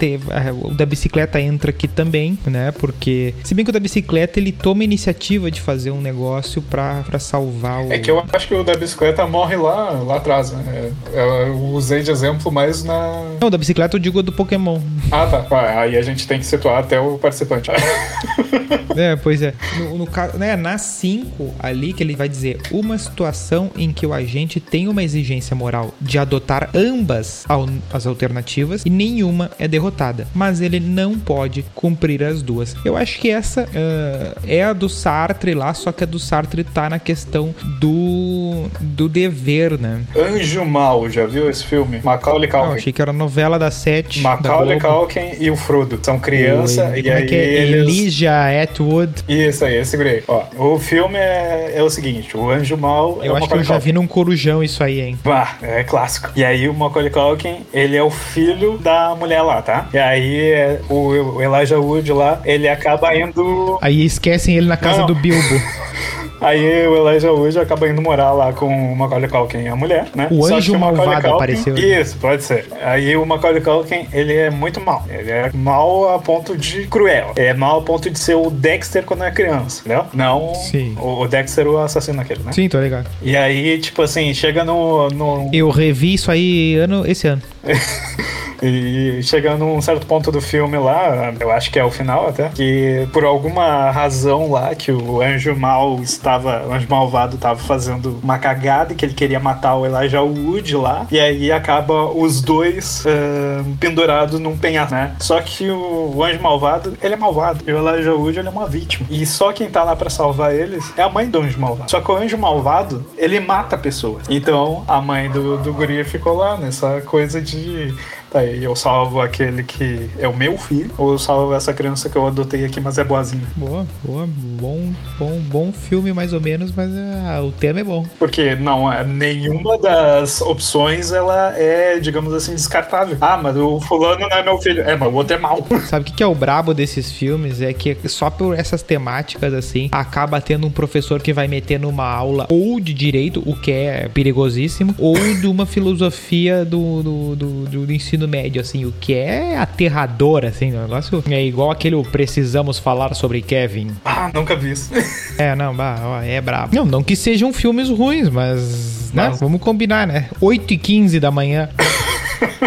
o da bicicleta entra aqui também, né? Porque, se bem que o da bicicleta ele toma iniciativa de fazer um negócio pra, pra salvar o. É que eu acho que o da bicicleta morre lá, lá atrás, né? Eu usei de exemplo mais na. Não, da bicicleta eu digo do Pokémon. Ah, tá. Aí a gente tem que situar até o participante. é, pois é. No, no caso, né, na 5 ali que ele vai dizer uma situação em que o agente tem uma exigência moral de adotar ambas as alternativas e nenhuma é derrotada, mas ele não pode cumprir as duas. Eu acho que essa uh, é a do Sartre lá, só que a do Sartre tá na questão do do dever, né? Anjo Mal, já viu esse filme? Macaulay Culkin. Não, achei que era novela da sete. Macaulay Culkin e o Frodo são criança e, e aí é que é? eles... Elijah Atwood. Isso aí, segurei. Ó, o filme é, é o seguinte, o Anjo Mal é Eu acho que eu já vi num corujão isso aí, hein? Bah, é clássico. E aí o Macaulay Culkin, ele é o filho da mulher lá, tá? E aí é, o, o Elijah Wood lá, ele acaba indo... Aí esquecem ele na casa Não. do Bilbo. Aí o Elijah Wood acaba indo morar lá com o Macaulay Culkin, a mulher, né? O Só anjo o malvado Culkin, apareceu. Isso, pode ser. Aí o Macaulay Culkin, ele é muito mal. Ele é mal a ponto de cruel. É mal a ponto de ser o Dexter quando é criança, entendeu? Não Sim. O, Dexter, o assassino aquele, né? Sim, tô ligado. E aí, tipo assim, chega no... no... Eu revi isso aí ano, esse ano. E chegando um certo ponto do filme lá, eu acho que é o final até, que por alguma razão lá que o anjo mal estava, o anjo malvado estava fazendo uma cagada e que ele queria matar o Elijah Wood lá, e aí acaba os dois uh, pendurados num penhasco, né? Só que o, o, anjo malvado, ele é malvado, e o Elijah Wood, ele é uma vítima. E só quem tá lá para salvar eles é a mãe do anjo malvado. Só que o anjo malvado, ele mata pessoas. Então a mãe do, do guri ficou lá nessa coisa de Aí eu salvo aquele que é o meu filho, ou eu salvo essa criança que eu adotei aqui, mas é boazinha. Boa, boa, bom, bom, bom filme mais ou menos, mas uh, o tema é bom. Porque não, é, nenhuma das opções ela é, digamos assim, descartável. Ah, mas o fulano não é meu filho. É, mas o outro é mal. Sabe o que, que é o brabo desses filmes? É que só por essas temáticas assim, acaba tendo um professor que vai meter numa aula ou de direito, o que é perigosíssimo, ou de uma filosofia do, do, do, do ensino ensino médio, assim, o que é aterrador, assim, o negócio é igual aquele Precisamos Falar sobre Kevin. Ah, nunca vi isso. é, não, bah, ó, é brabo. Não, não que sejam filmes ruins, mas, né, vamos combinar, né? 8 e 15 da manhã.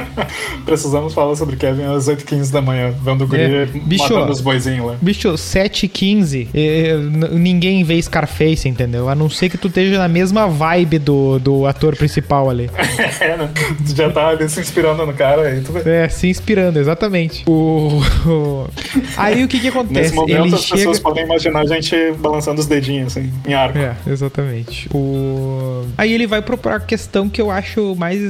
Precisamos falar sobre Kevin às 8h15 da manhã, vendo o guri é. bicho, matando os boizinhos lá. Bicho, 7h15, ninguém vê Scarface, entendeu? A não ser que tu esteja na mesma vibe do, do ator principal ali. é, né? Tu já tá ali se inspirando no cara aí, tu. É, se inspirando, exatamente. O... Aí o que que acontece? Nesse momento Ele as chega... pessoas podem imaginar a gente balançando os dedinhos, assim, em arco. É, exatamente. O... Aí ele vai propor a questão que eu acho mais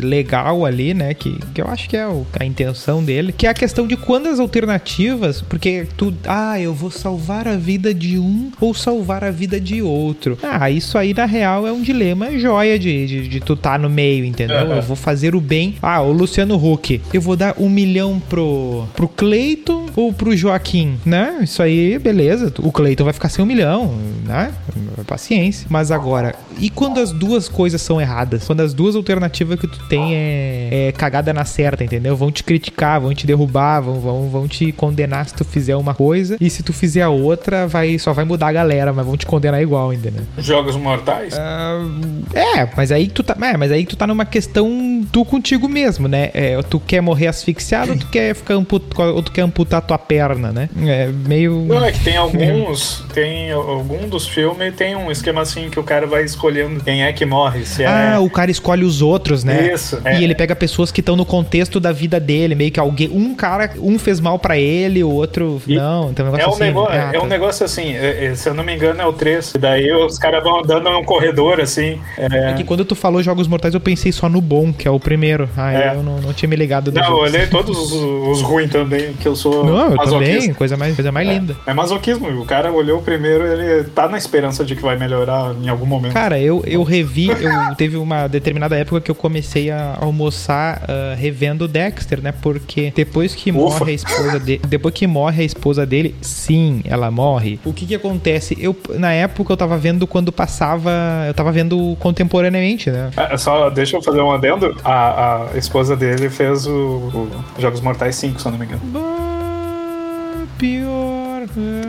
legal ali, né? Né? Que, que eu acho que é o, a intenção dele, que é a questão de quando as alternativas, porque tu, ah, eu vou salvar a vida de um ou salvar a vida de outro. Ah, isso aí na real é um dilema joia de, de, de tu tá no meio, entendeu? Uhum. Eu vou fazer o bem. Ah, o Luciano Huck, eu vou dar um milhão pro, pro Cleiton ou pro Joaquim, né? Isso aí, beleza. O Cleiton vai ficar sem um milhão, né? Paciência. Mas agora, e quando as duas coisas são erradas? Quando as duas alternativas que tu tem é, é cagada na certa, entendeu? Vão te criticar, vão te derrubar, vão, vão, vão te condenar se tu fizer uma coisa. E se tu fizer a outra, vai, só vai mudar a galera, mas vão te condenar igual, entendeu? Jogos Mortais? Ah, é, mas aí tu tá, é, mas aí tu tá numa questão tu contigo mesmo, né? É, tu quer morrer asfixiado ou tu quer ficar amput, ou tu quer amputar tua perna, né? É meio Não, é que tem alguns, tem algum dos filmes tem um esquema assim que o cara vai escolhendo quem é que morre, se é Ah, o cara escolhe os outros, né? Isso, E é. ele pega pessoas que estão no contexto da vida dele, meio que alguém, um cara, um fez mal pra ele, o outro E não, então é um negócio É assim. negócio? Ah, é um negócio assim, é- é, se eu não me engano, é o 3. E daí os caras vão andando num corredor assim. é- É que quando tu falou Jogos Mortais, eu pensei só no bom, que é o primeiro. Ah, É. eu não, não tinha me ligado Não, eu outros. olhei todos os, os ruins também, que eu sou Não, eu masoquista. também, coisa mais, coisa mais linda. É masoquismo, o cara olhou o primeiro, ele tá na esperança de que vai melhorar em algum momento. Cara, eu, eu revi, eu teve uma determinada época que eu comecei a almoçar ah, revendo Dexter, né? Porque depois que Ufa. morre a esposa dele, depois que morre a esposa dele, sim, ela morre. O que que acontece? Eu na época eu tava vendo quando passava, eu tava vendo contemporaneamente, né? É, só deixa eu fazer um adendo. A, a esposa dele fez o, o Jogos Mortais 5, se eu não me engano. Bah, Pior,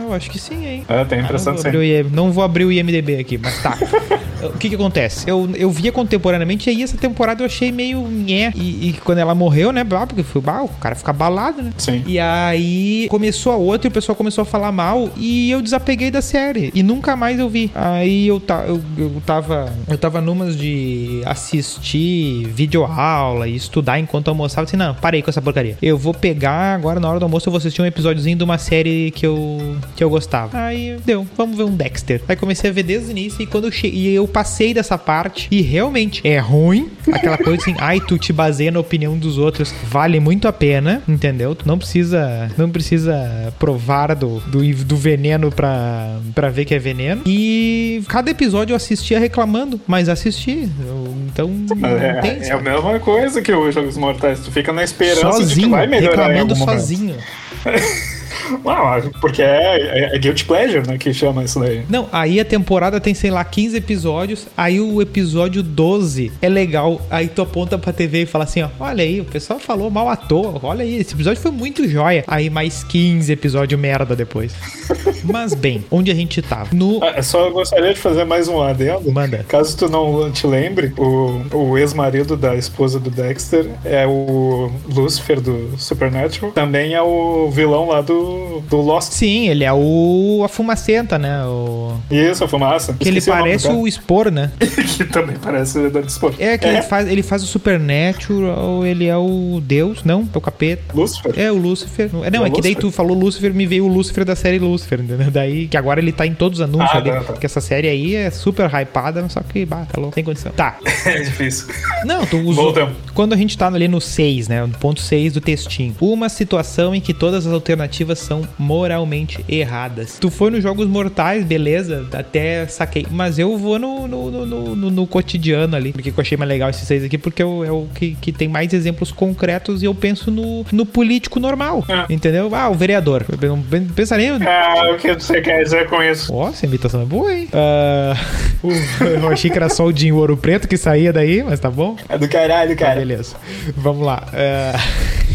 eu acho que sim, hein? É, tem a Ah, impressão não, de vou abrir IM não vou abrir o IMDB aqui, mas tá. o que que acontece? Eu, eu via contemporaneamente e aí essa temporada eu achei meio nhé. E, e quando ela morreu, né? Porque foi, bah, o cara fica balado, né? Sim. E aí começou a outra e o pessoal começou a falar mal e eu desapeguei da série. E nunca mais eu vi. Aí eu, ta, eu, eu tava. Eu tava numas de assistir videoaula e estudar enquanto almoçava. Assim, não, parei com essa porcaria. Eu vou pegar agora na hora do almoço, eu vou assistir um episódiozinho de uma série que eu, que eu gostava. Aí deu, vamos ver um Dexter. Aí comecei a ver desde o início e quando eu cheguei. E eu passei dessa parte e realmente é ruim. Aquela coisa assim, ai, tu te baseia na opinião dos outros. Vale muito a pena, entendeu? Tu não precisa. Não precisa provar do, do, do veneno pra, pra ver que é veneno. E cada episódio eu assistia reclamando, mas assisti. Eu- então. não tem É, é a mesma coisa que o Jogos Mortais. Tu fica na esperança de que sozinho, vai melhorar em reclamando sozinho. Não, porque é, é, é Guilty Pleasure, né? Que chama isso daí. Não, aí a temporada tem, sei lá, 15 episódios. Aí o episódio 12 é legal. Aí tu aponta pra TV e fala assim: ó, olha aí, o pessoal falou mal à toa. Olha aí, esse episódio foi muito joia. Aí mais 15 episódio merda depois. Mas bem, onde a gente tava? No. Ah, só gostaria de fazer mais um adendo. Manda. Caso tu não te lembre, o, o ex-marido da esposa do Dexter é o Lucifer do Supernatural. Também é o vilão lá do, do Lost. Sim, ele é o. A fumacenta, né? O. Isso, a fumaça. Que ele Esqueci parece do o Spor, né? que também parece o da Dispor. É que Ele, faz, ele faz o Supernatural, ele é o Deus, não? É o capeta. Lucifer. É, o Lúcifer. É, não, É é, o que daí Lúcifer. tu falou Lúcifer, me veio o Lúcifer da série Lúcifer, entendeu? Daí, que agora ele tá em todos os anúncios Ah, ali. tá, tá. Porque essa série aí é super hypada, só que, bah, tá louco, sem condição. Tá. É difícil. Não, tu usou. Voltamos. Quando a gente tá ali no 6, né? No ponto 6 do textinho. Uma situação em que todas as alternativas são moralmente erradas. Tu foi nos Jogos Mortais, beleza? Até saquei. Mas eu vou no, no, no, no- no- no cotidiano ali. Porque eu achei mais legal esses seis aqui, porque eu- é o que, que tem mais exemplos concretos e eu penso no, no político normal. É. Entendeu? Ah, o vereador. Eu não pensaria. Ah, o que você quer dizer com isso? Ó, essa imitação é boa, hein? Ah, o- eu achei que era só o Dinho Ouro Preto que saía daí, mas tá bom. É do caralho, cara. beleza. Vamos lá. É...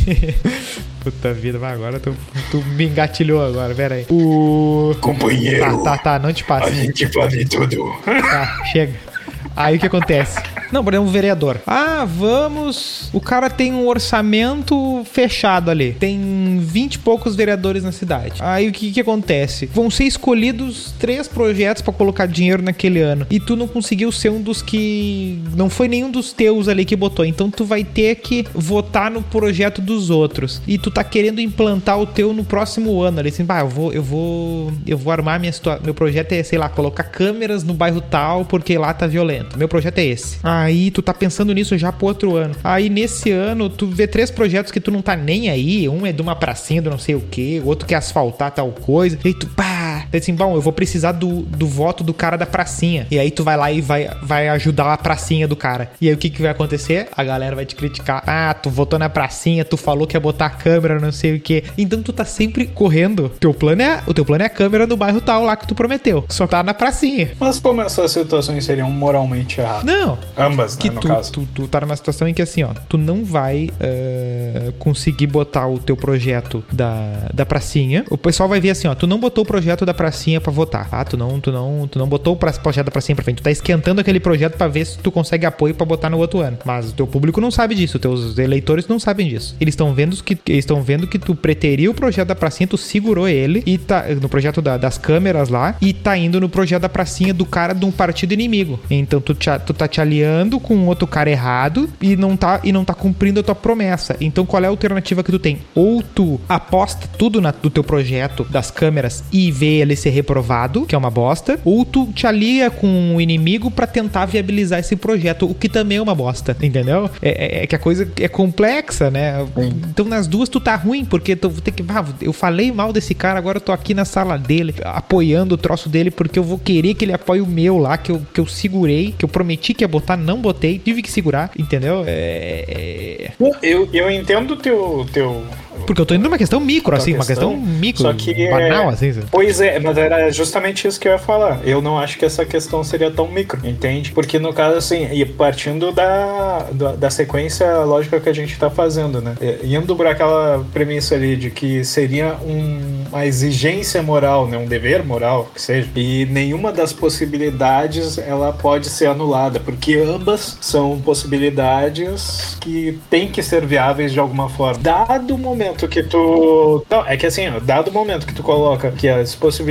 Puta vida, vai agora tu, tu me engatilhou agora, pera aí. O. Companheiro, Tá, tá, tá, não te passe. gente faz tudo. Tá, chega. Aí o que acontece? Não, por exemplo, um vereador. Ah, vamos. O cara tem um orçamento fechado ali. Tem 20 e poucos vereadores na cidade. Aí o que que acontece? Vão ser escolhidos três projetos pra colocar dinheiro naquele ano. E tu não conseguiu ser um dos que. Não foi nenhum dos teus ali que botou. Então tu vai ter que votar no projeto dos outros. E tu tá querendo implantar o teu no próximo ano ali. Assim, bah, eu vou, eu vou. Eu vou armar minha situação. Meu projeto é, sei lá, colocar câmeras no bairro tal, porque lá tá violento. Meu projeto é esse. Aí tu tá pensando nisso já pro outro ano. Aí nesse ano tu vê três projetos que tu não tá nem aí. Um é de uma pracinha do não sei o que, o outro quer asfaltar tal coisa. E tu, pá, tu assim, bom, eu vou precisar do, do voto do cara da pracinha. E aí tu vai lá e vai, vai ajudar a pracinha do cara. E aí o que que vai acontecer? A galera vai te criticar. Ah, tu votou na pracinha, tu falou que ia botar a câmera, não sei o que. Então tu tá sempre correndo. Teu plano é, o teu plano é a câmera do bairro tal lá que tu prometeu. Só tá na pracinha. Mas como essas situações seriam moralmente erradas? Não. Ambas, Que né, no tu, caso. tu, tu tá numa situação em que assim, ó, tu não vai eh, conseguir botar o teu projeto da, da pracinha. O pessoal vai ver assim, ó, tu não botou o projeto da pracinha pra votar. Ah, tu não, tu não, tu não botou o pra- projeto da pracinha pra frente. Tu tá esquentando aquele projeto pra ver se tu consegue apoio pra botar no outro ano. Mas o teu público não sabe disso, teus eleitores não sabem disso. Eles estão vendo que estão vendo que tu preteriu o projeto da pracinha, tu segurou ele e tá no projeto da- das câmeras lá e tá indo no projeto da pracinha do cara de um partido inimigo. Então tu, te, tu tá te aliando com outro cara errado e não tá e não tá cumprindo a tua promessa. Então qual é a alternativa que tu tem? Ou tu aposta tudo na, do teu projeto das câmeras e vê ele ser reprovado, que é uma bosta, ou tu te alia com o inimigo pra tentar viabilizar esse projeto, o que também é uma bosta, entendeu? É, é- é que a coisa é complexa, né? Então nas duas tu tá ruim, porque tu tem que. Ah, eu falei mal desse cara, agora eu tô aqui na sala dele, apoiando o troço dele, porque eu vou querer que ele apoie o meu lá, que eu, que eu segurei, que eu prometi que ia botar, não botei, tive que segurar, entendeu? É. é- Eu, eu entendo o teu, teu, Porque eu tô indo numa questão micro, assim, uma questão micro, Só que banal, é... assim. Pois é, mas era justamente isso que eu ia falar. Eu não acho que essa questão seria tão micro, entende? Porque no caso, assim, e partindo da, da, da sequência lógica que a gente tá fazendo, né? É, Indo para aquela premissa ali de que seria um- uma exigência moral, né? Um dever moral, que seja. E nenhuma das possibilidades ela pode ser anulada, porque ambas são possibilidades que têm que ser viáveis de alguma forma. Dado o momento que tu. Não, é que assim, ó, dado o momento que tu coloca que as possibilidades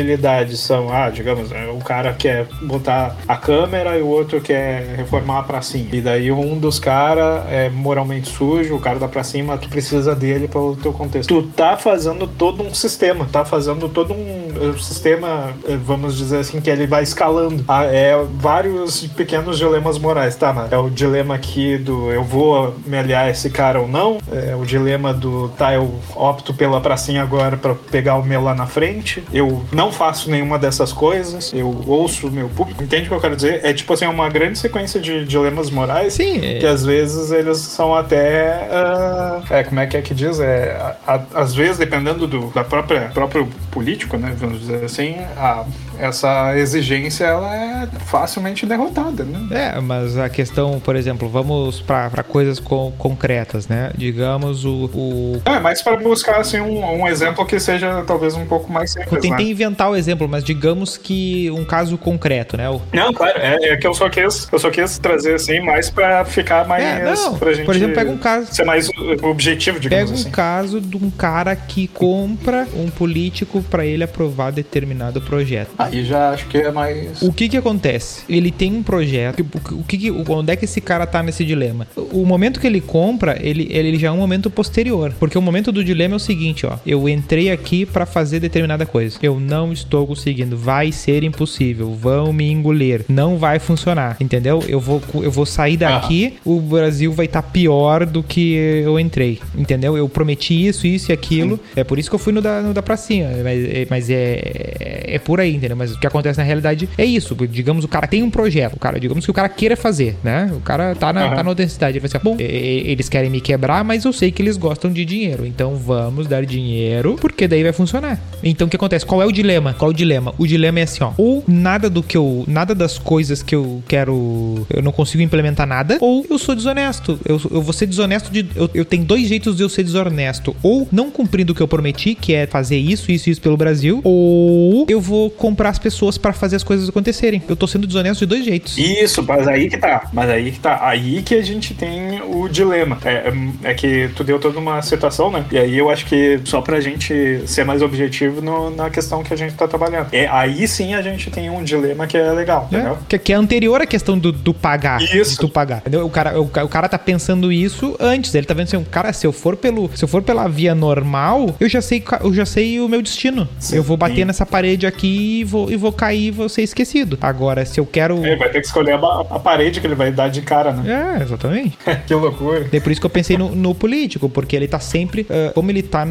são, ah, digamos, né, o cara quer botar a câmera e o outro quer reformar a pracinha. E daí um dos caras é moralmente sujo, o cara da pracinha, mas tu precisa dele para o teu contexto. Tu tá fazendo todo um sistema, tá fazendo todo um sistema, eh, vamos dizer assim, que ele vai escalando. Ah, é vários pequenos dilemas morais, tá? Mas é o dilema aqui do eu vou me aliar a esse cara ou não, é o dilema do tá, eu opto pela pracinha agora para pegar o meu lá na frente, eu não faço nenhuma dessas coisas, eu ouço o meu público, entende o que eu quero dizer? É tipo assim, uma grande sequência de dilemas morais Sim, é- que às vezes eles são até. ah, é, como é que é que diz? É, a- a- às vezes, dependendo do da própria próprio político, né? Vamos dizer assim, a- essa exigência ela é facilmente derrotada, né? É, mas a questão, por exemplo, vamos pra coisas co- concretas, né? Digamos o. o- É, mas para buscar assim, um, um exemplo que seja talvez um pouco mais Eu simples. tentei Né? inventar o exemplo, mas digamos que um caso concreto, né? O- Não, claro, é, é que eu só quis, eu só quis trazer assim mais para ficar mais. É, não, pra gente por exemplo, pega um caso. ser mais objetivo, digamos Pega um assim. caso de um cara que compra um político pra ele aprovar determinado projeto. Aí já acho que é mais. O que que acontece? Ele tem um projeto. O que que, onde é que esse cara tá nesse dilema? O momento que ele compra, ele, ele já é um momento posterior. Porque o momento do dilema é o seguinte, ó. Eu entrei aqui pra fazer determinada coisa. Eu não estou conseguindo. Vai ser impossível. Vão me engolir. Não vai funcionar. Entendeu? Eu vou, eu vou sair daqui. O Brasil vai estar pior do que eu entrei. Entendeu? Eu prometi isso, isso e aquilo. É por isso que eu fui no da, no da pracinha. Mas, é- mas é, é por aí, entendeu? Mas o que acontece na realidade é isso. Digamos, o cara tem um projeto. O cara, digamos que o cara queira fazer, né? O cara tá na, Aham. tá na cidade. Ele vai assim, bom, e- e- eles querem me quebrar, mas eu sei que eles gostam de dinheiro. Então vamos dar dinheiro, porque daí vai funcionar. Então o que acontece? Qual é o dilema? Qual é o dilema? O dilema é assim, ó. Ou nada do que eu. Nada das coisas que eu quero. Eu não consigo implementar nada. Ou eu sou desonesto. Eu, eu vou ser desonesto de. Eu, eu tenho dois jeitos de eu ser desonesto. Ou não cumprindo o que eu prometi, que é fazer isso, isso e isso pelo Brasil. Ou eu vou comprar as pessoas pra fazer as coisas acontecerem. Eu tô sendo desonesto de dois jeitos. Isso, mas aí que tá. Mas aí que tá. Aí que a gente tem o dilema. É, é que tu deu toda uma situação, né? E aí eu acho que só pra gente ser mais objetivo no- na questão que a gente tá trabalhando. É, aí sim a gente tem um dilema que é legal, É, que, que é anterior à questão do, do pagar. Isso. Tu pagar. Entendeu? O cara, o, o cara tá pensando isso antes. Ele tá vendo assim, cara, se eu for pelo. Se eu for pela via normal, eu já sei, eu já sei o meu destino. Sim. Eu vou bater nessa parede aqui e vou, e vou cair e vou ser esquecido. Agora, se eu quero. Ele vai ter que escolher a, a parede que ele vai dar de cara, né? É, exatamente. que loucura. É por isso que eu pensei no, no político, porque ele tá sempre. uh, como ele tá.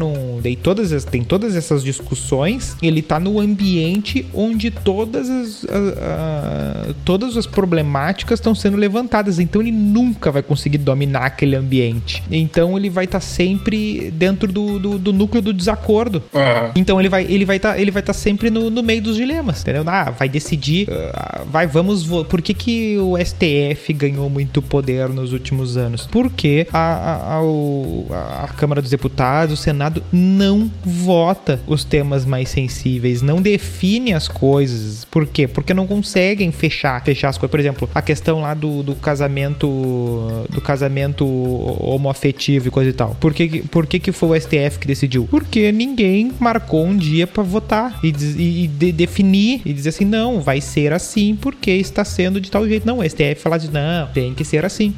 Daí todas as- tem todas essas discussões, ele tá no ambiente onde todas as. a- a- todas as problemáticas estão sendo levantadas. Então ele nunca vai conseguir dominar aquele ambiente. Então ele vai estar sempre dentro do, do, do núcleo do desacordo. Então ele vai ele vai estar ele vai estar sempre no, no meio dos dilemas, entendeu? Ah, vai decidir, ah, vai vamos por que, que o STF ganhou muito poder nos últimos anos? Porque a, a, a, a Câmara dos Deputados, o Senado não vota os temas mais sensíveis, não define as coisas. Por quê? Porque não conseguem fechar fechar as coisas. Por exemplo, a questão lá do, do casamento do casamento homoafetivo e coisa e tal. Por que, por que, que foi o STF que decidiu? Porque ninguém marcou um dia pra votar e, e- e definir e dizer assim, não, vai ser assim porque está sendo de tal jeito. Não, o STF falar de não, tem que ser assim.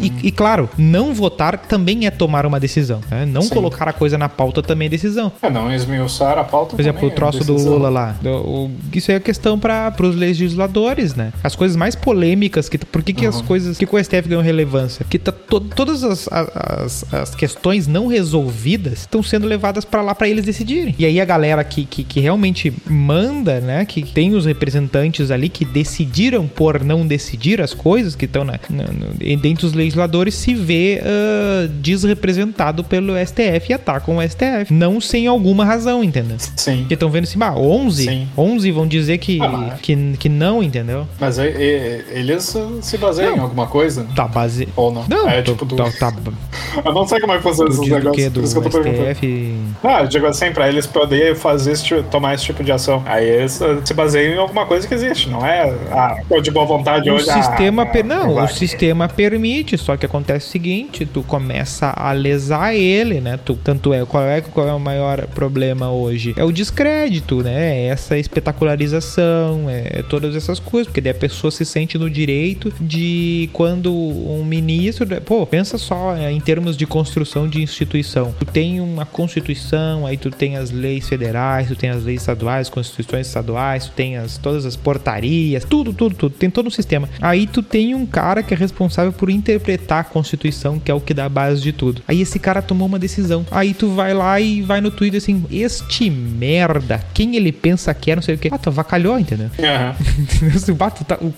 E, e, claro, não votar também é tomar uma decisão. né? Não Sim. colocar a coisa na pauta também é decisão. É, não esmiuçar a pauta Por exemplo, o é troço do decisão. Lula lá. Do- o- isso é questão para os legisladores, né? As coisas mais polêmicas que por que, que as Uhum. coisas que que o STF ganhou relevância? Que tá to- todas as, as, as questões não resolvidas estão sendo levadas para lá para eles decidirem. E aí a galera que, que, que realmente manda, né? Que tem os representantes ali que decidiram por não decidir as coisas que estão na, na, no- dentro dos legisladores se vê ah, desrepresentado pelo STF e atacam o STF. Não sem alguma razão, entendeu? Sim. Porque estão vendo assim, bah, 11? Sim. 11 vão dizer que, Ah, que, que não, entendeu? Mas é- é- eles uh, se baseiam em Não. alguma coisa? Tá base... Ou não? Não, é tô- tipo do. tá, tá, Eu não sei como é que funciona esses negócios. que? por Do isso que eu tô perguntando. STF... Ah, eu digo assim, pra eles poderem fazer esse tipo- tomar esse tipo de ação. Aí eles uh, se baseiam em alguma coisa que existe, não é? Ah, tô de boa vontade O hoje. sistema, ah, per- não, vai. o sistema permite, só que acontece o seguinte, tu começa a lesar ele, né? Tu, tanto é, qual é qual é o maior problema hoje? É o descrédito, né? É essa espetacularização, é todas essas coisas, porque daí a pessoa se sente no direito de quando um ministro, pô, pensa só é, em termos de construção de instituição. Tu tem uma constituição, aí tu tem as leis federais, tu tem as leis estaduais, constituições estaduais, tu tem as, todas as portarias, tudo, tudo, tudo, tem todo um sistema. Aí tu tem um cara que é responsável por interpretar a constituição, que é o que dá a base de tudo. Aí esse cara tomou uma decisão. Aí tu vai lá e vai no Twitter assim, este merda, quem ele pensa que é, não sei o que. Ah, tu avacalhou, entendeu?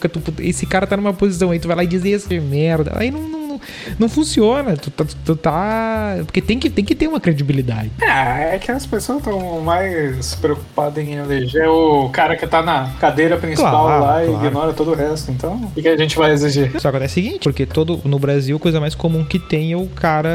Tu- esse cara tá numa posição aí, tu vai lá e diz esse merda. Aí não, não, não, funciona. Tu, tá- tu tá. Porque tem que, tem que ter uma credibilidade. Ah, é que as pessoas estão mais preocupadas em eleger o cara que tá na cadeira principal Claro, lá e claro. ignora todo o resto. Então, o que a gente vai exigir? Só que acontece o seguinte, porque todo no Brasil a coisa mais comum que tem é o cara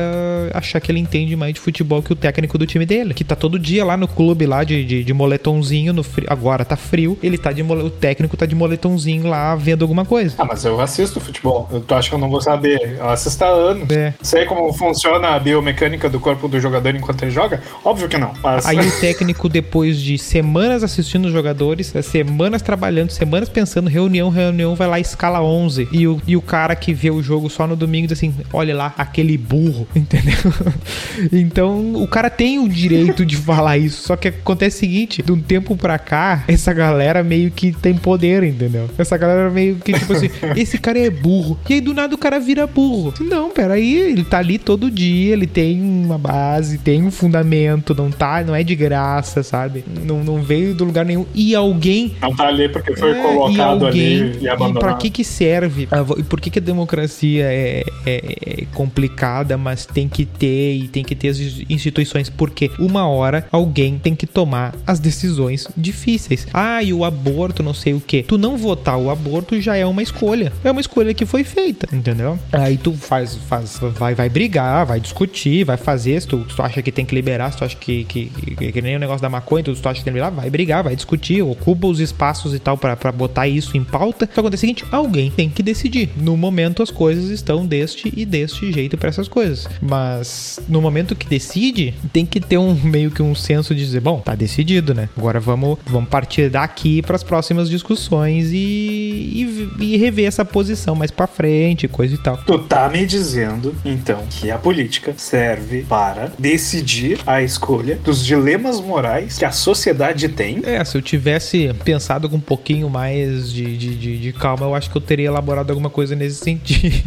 achar que ele entende mais de futebol que o técnico do time dele. Que tá todo dia lá no clube lá de, de, de moletomzinho no frio. Agora tá frio, ele tá de o técnico tá de moletomzinho lá vendo alguma coisa. Ah, mas eu assisto futebol. Eu- Tu acha que eu não vou saber? Eu assisto há anos. É. Sei como funciona a biomecânica do corpo do jogador enquanto ele joga? Óbvio que não. Mas... Aí o técnico, depois de semanas assistindo os jogadores, semanas trabalhando, semanas pensando, reunião, reunião, vai lá escala 11. E o, e o cara que vê o jogo só no domingo diz assim: olha lá, aquele burro, entendeu? então o cara tem o direito de falar isso. Só que acontece o seguinte: de um tempo pra cá, essa galera meio que tem poder, entendeu? Essa galera meio que, tipo assim, esse cara é burro. E aí do nada o cara vira burro. Não, peraí, ele tá ali todo dia, ele tem uma base, tem um fundamento, não tá, não é de graça, sabe? Não, não veio do lugar nenhum. E alguém Não tá ali porque foi é, colocado ali e e abandonado. pra que que serve? Ah, E por que que a democracia é, é- é complicada, mas tem que ter e tem que ter as instituições? Porque uma hora alguém tem que tomar as decisões difíceis. Ah, e o aborto, não sei o que. Tu não votar o aborto já é uma escolha. É uma escolha que foi feita, entendeu? Aí tu faz, faz, vai, vai brigar, vai discutir, vai fazer. Se tu, se tu acha que tem que liberar, se tu acha que, que, que, que nem o negócio da maconha, tu, se tu acha que tem que liberar, vai brigar, vai discutir, ocupa os espaços e tal pra botar isso em pauta. Só que acontece o seguinte: alguém tem que decidir. No momento as coisas estão deste e deste jeito pra essas coisas. Mas no momento que decide, tem que ter um meio que um senso de dizer, bom, tá decidido, né? Agora vamos, vamos partir daqui pras próximas discussões e, e, e rever essa posição mais pra frente, coisa e tal. Tu tá tá me dizendo, então, que a política serve para decidir a escolha dos dilemas morais que a sociedade tem. É, se eu tivesse pensado com um pouquinho mais de, de, de, de calma, eu acho que eu teria elaborado alguma coisa nesse sentido.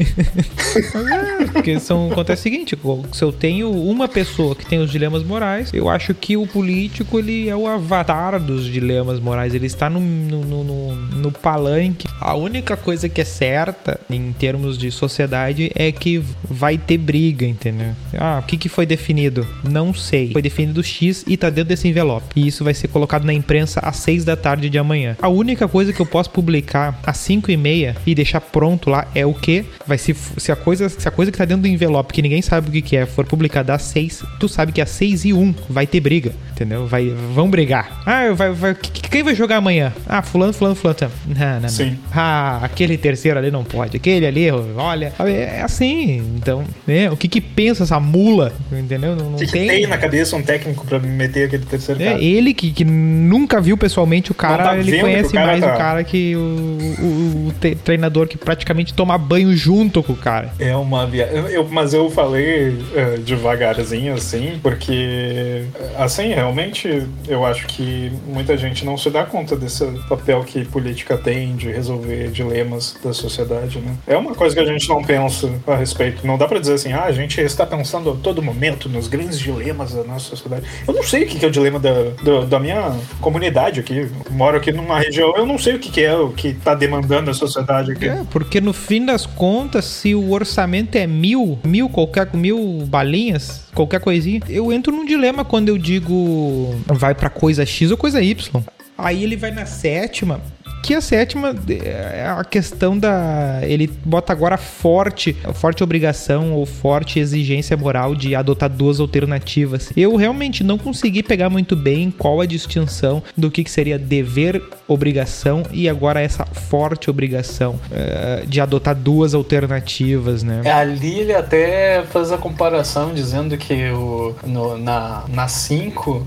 porque são, acontece o seguinte: se eu tenho uma pessoa que tem os dilemas morais, eu acho que o político ele é o avatar dos dilemas morais. Ele está no, no, no, no palanque. A única coisa que é certa em termos de sociedade é que vai ter briga, entendeu? Ah, o que, que foi definido? Não sei. Foi definido X e tá dentro desse envelope. E isso vai ser colocado na imprensa às 6 da tarde de amanhã. A única coisa que eu posso publicar às 5 e meia e deixar pronto lá é o que? Vai se, se a coisa se a coisa que tá dentro do envelope, que ninguém sabe o que, que é, for publicada às 6, tu sabe que às 6 e 1 vai ter briga, entendeu? Vai, vão brigar. Ah, vai, vai, quem vai jogar amanhã? Ah, fulano, fulano, fulano. Não, não, Sim. Ah, aquele terceiro ali não pode. Aquele ali, olha. É assim. Então, né? O que que pensa essa mula? Entendeu? Não, não que tem. Que tem na cabeça um técnico pra meter aquele terceiro É, cara. ele que, que nunca viu pessoalmente o cara, tá ele conhece o cara mais tá- o cara que o, o- o te- treinador que praticamente toma banho junto com o cara. É uma viagem. Eu, mas eu falei eh, devagarzinho, assim, porque, assim, realmente, eu acho que muita gente não se dá conta desse papel que política tem de resolver dilemas da sociedade, né? É uma coisa que a gente não pensa a respeito. Não dá pra dizer assim, ah, a gente está pensando a todo momento nos grandes dilemas da nossa sociedade. Eu não sei o que é o dilema da, da, da minha comunidade aqui. Eu moro aqui numa região, eu não sei o que é o que tá demandando a sociedade aqui. É, porque no fim das contas, se o orçamento é mil, mil qualquer mil balinhas, qualquer coisinha, eu entro num dilema quando eu digo vai pra coisa X ou coisa Y. Aí ele vai na sétima. Que a sétima é a questão da. Ele bota agora forte, forte obrigação ou forte exigência moral de adotar duas alternativas. Eu realmente não consegui pegar muito bem qual a distinção do que, que seria dever, obrigação e agora essa forte obrigação eh, de adotar duas alternativas, né? Ali ele até faz a comparação dizendo que o, no- na 5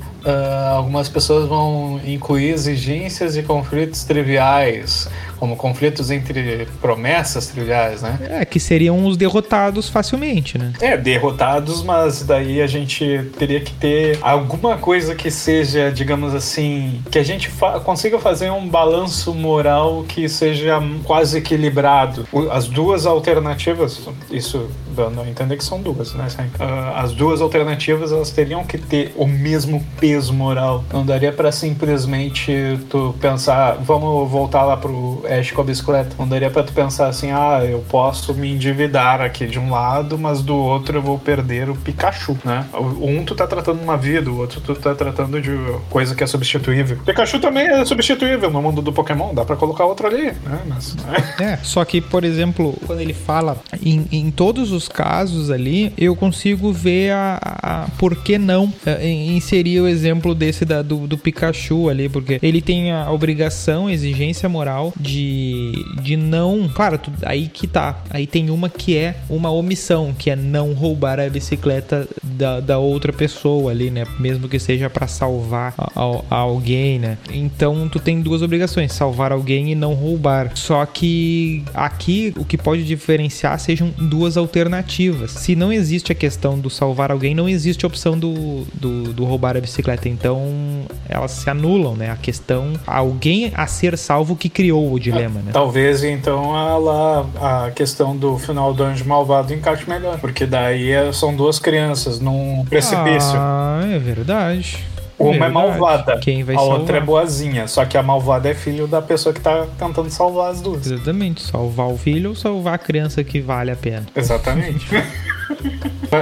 algumas pessoas vão incluir exigências e conflitos triviais, como conflitos entre promessas triviais, né? É, que seriam os derrotados facilmente, né? É, derrotados, mas daí a gente teria que ter alguma coisa que seja, digamos assim, que a gente fa- consiga fazer um balanço moral que seja quase equilibrado. As duas alternativas, isso dando a entender que são duas, né? Ah, As duas alternativas elas teriam que ter o mesmo peso moral. Não daria pra simplesmente tu pensar, vamos voltar lá pro Ash com a bicicleta. Não daria pra tu pensar assim, ah, eu posso me endividar aqui de um lado, mas do outro eu vou perder o Pikachu, né? Um tu tá tratando uma vida, o outro tu tá tratando de coisa que é substituível. Pikachu também é substituível no mundo do Pokémon, dá pra colocar outro ali, né? Mas, É, só que, por exemplo, quando ele fala em, em todos os casos ali, eu consigo ver a, a por que não é, in- inserir o exemplo desse da, do, do Pikachu ali, porque ele tem a obrigação, exigência moral de, de não. Claro, tu- aí que tá. Aí tem uma que é uma omissão, que é não roubar a bicicleta da, da outra pessoa ali, né? Mesmo que seja pra salvar a, a- a alguém, né? Então tu tem duas obrigações: salvar alguém e não roubar. Só que aqui o que pode diferenciar sejam duas alternativas. Se não existe a questão do salvar alguém, não existe a opção do, do, do roubar a bicicleta. Então elas se anulam, né? A questão, alguém a ser salvo que criou o dilema, né? talvez então ela, a questão do final do Anjo Malvado encaixe melhor, porque daí é- são duas crianças num precipício. Ah, é verdade. Uma é malvada, Quem vai a outra é boazinha. Só que a malvada é filho da pessoa que tá tentando salvar as duas. Exatamente, salvar o filho ou salvar a criança que vale a pena. Exatamente.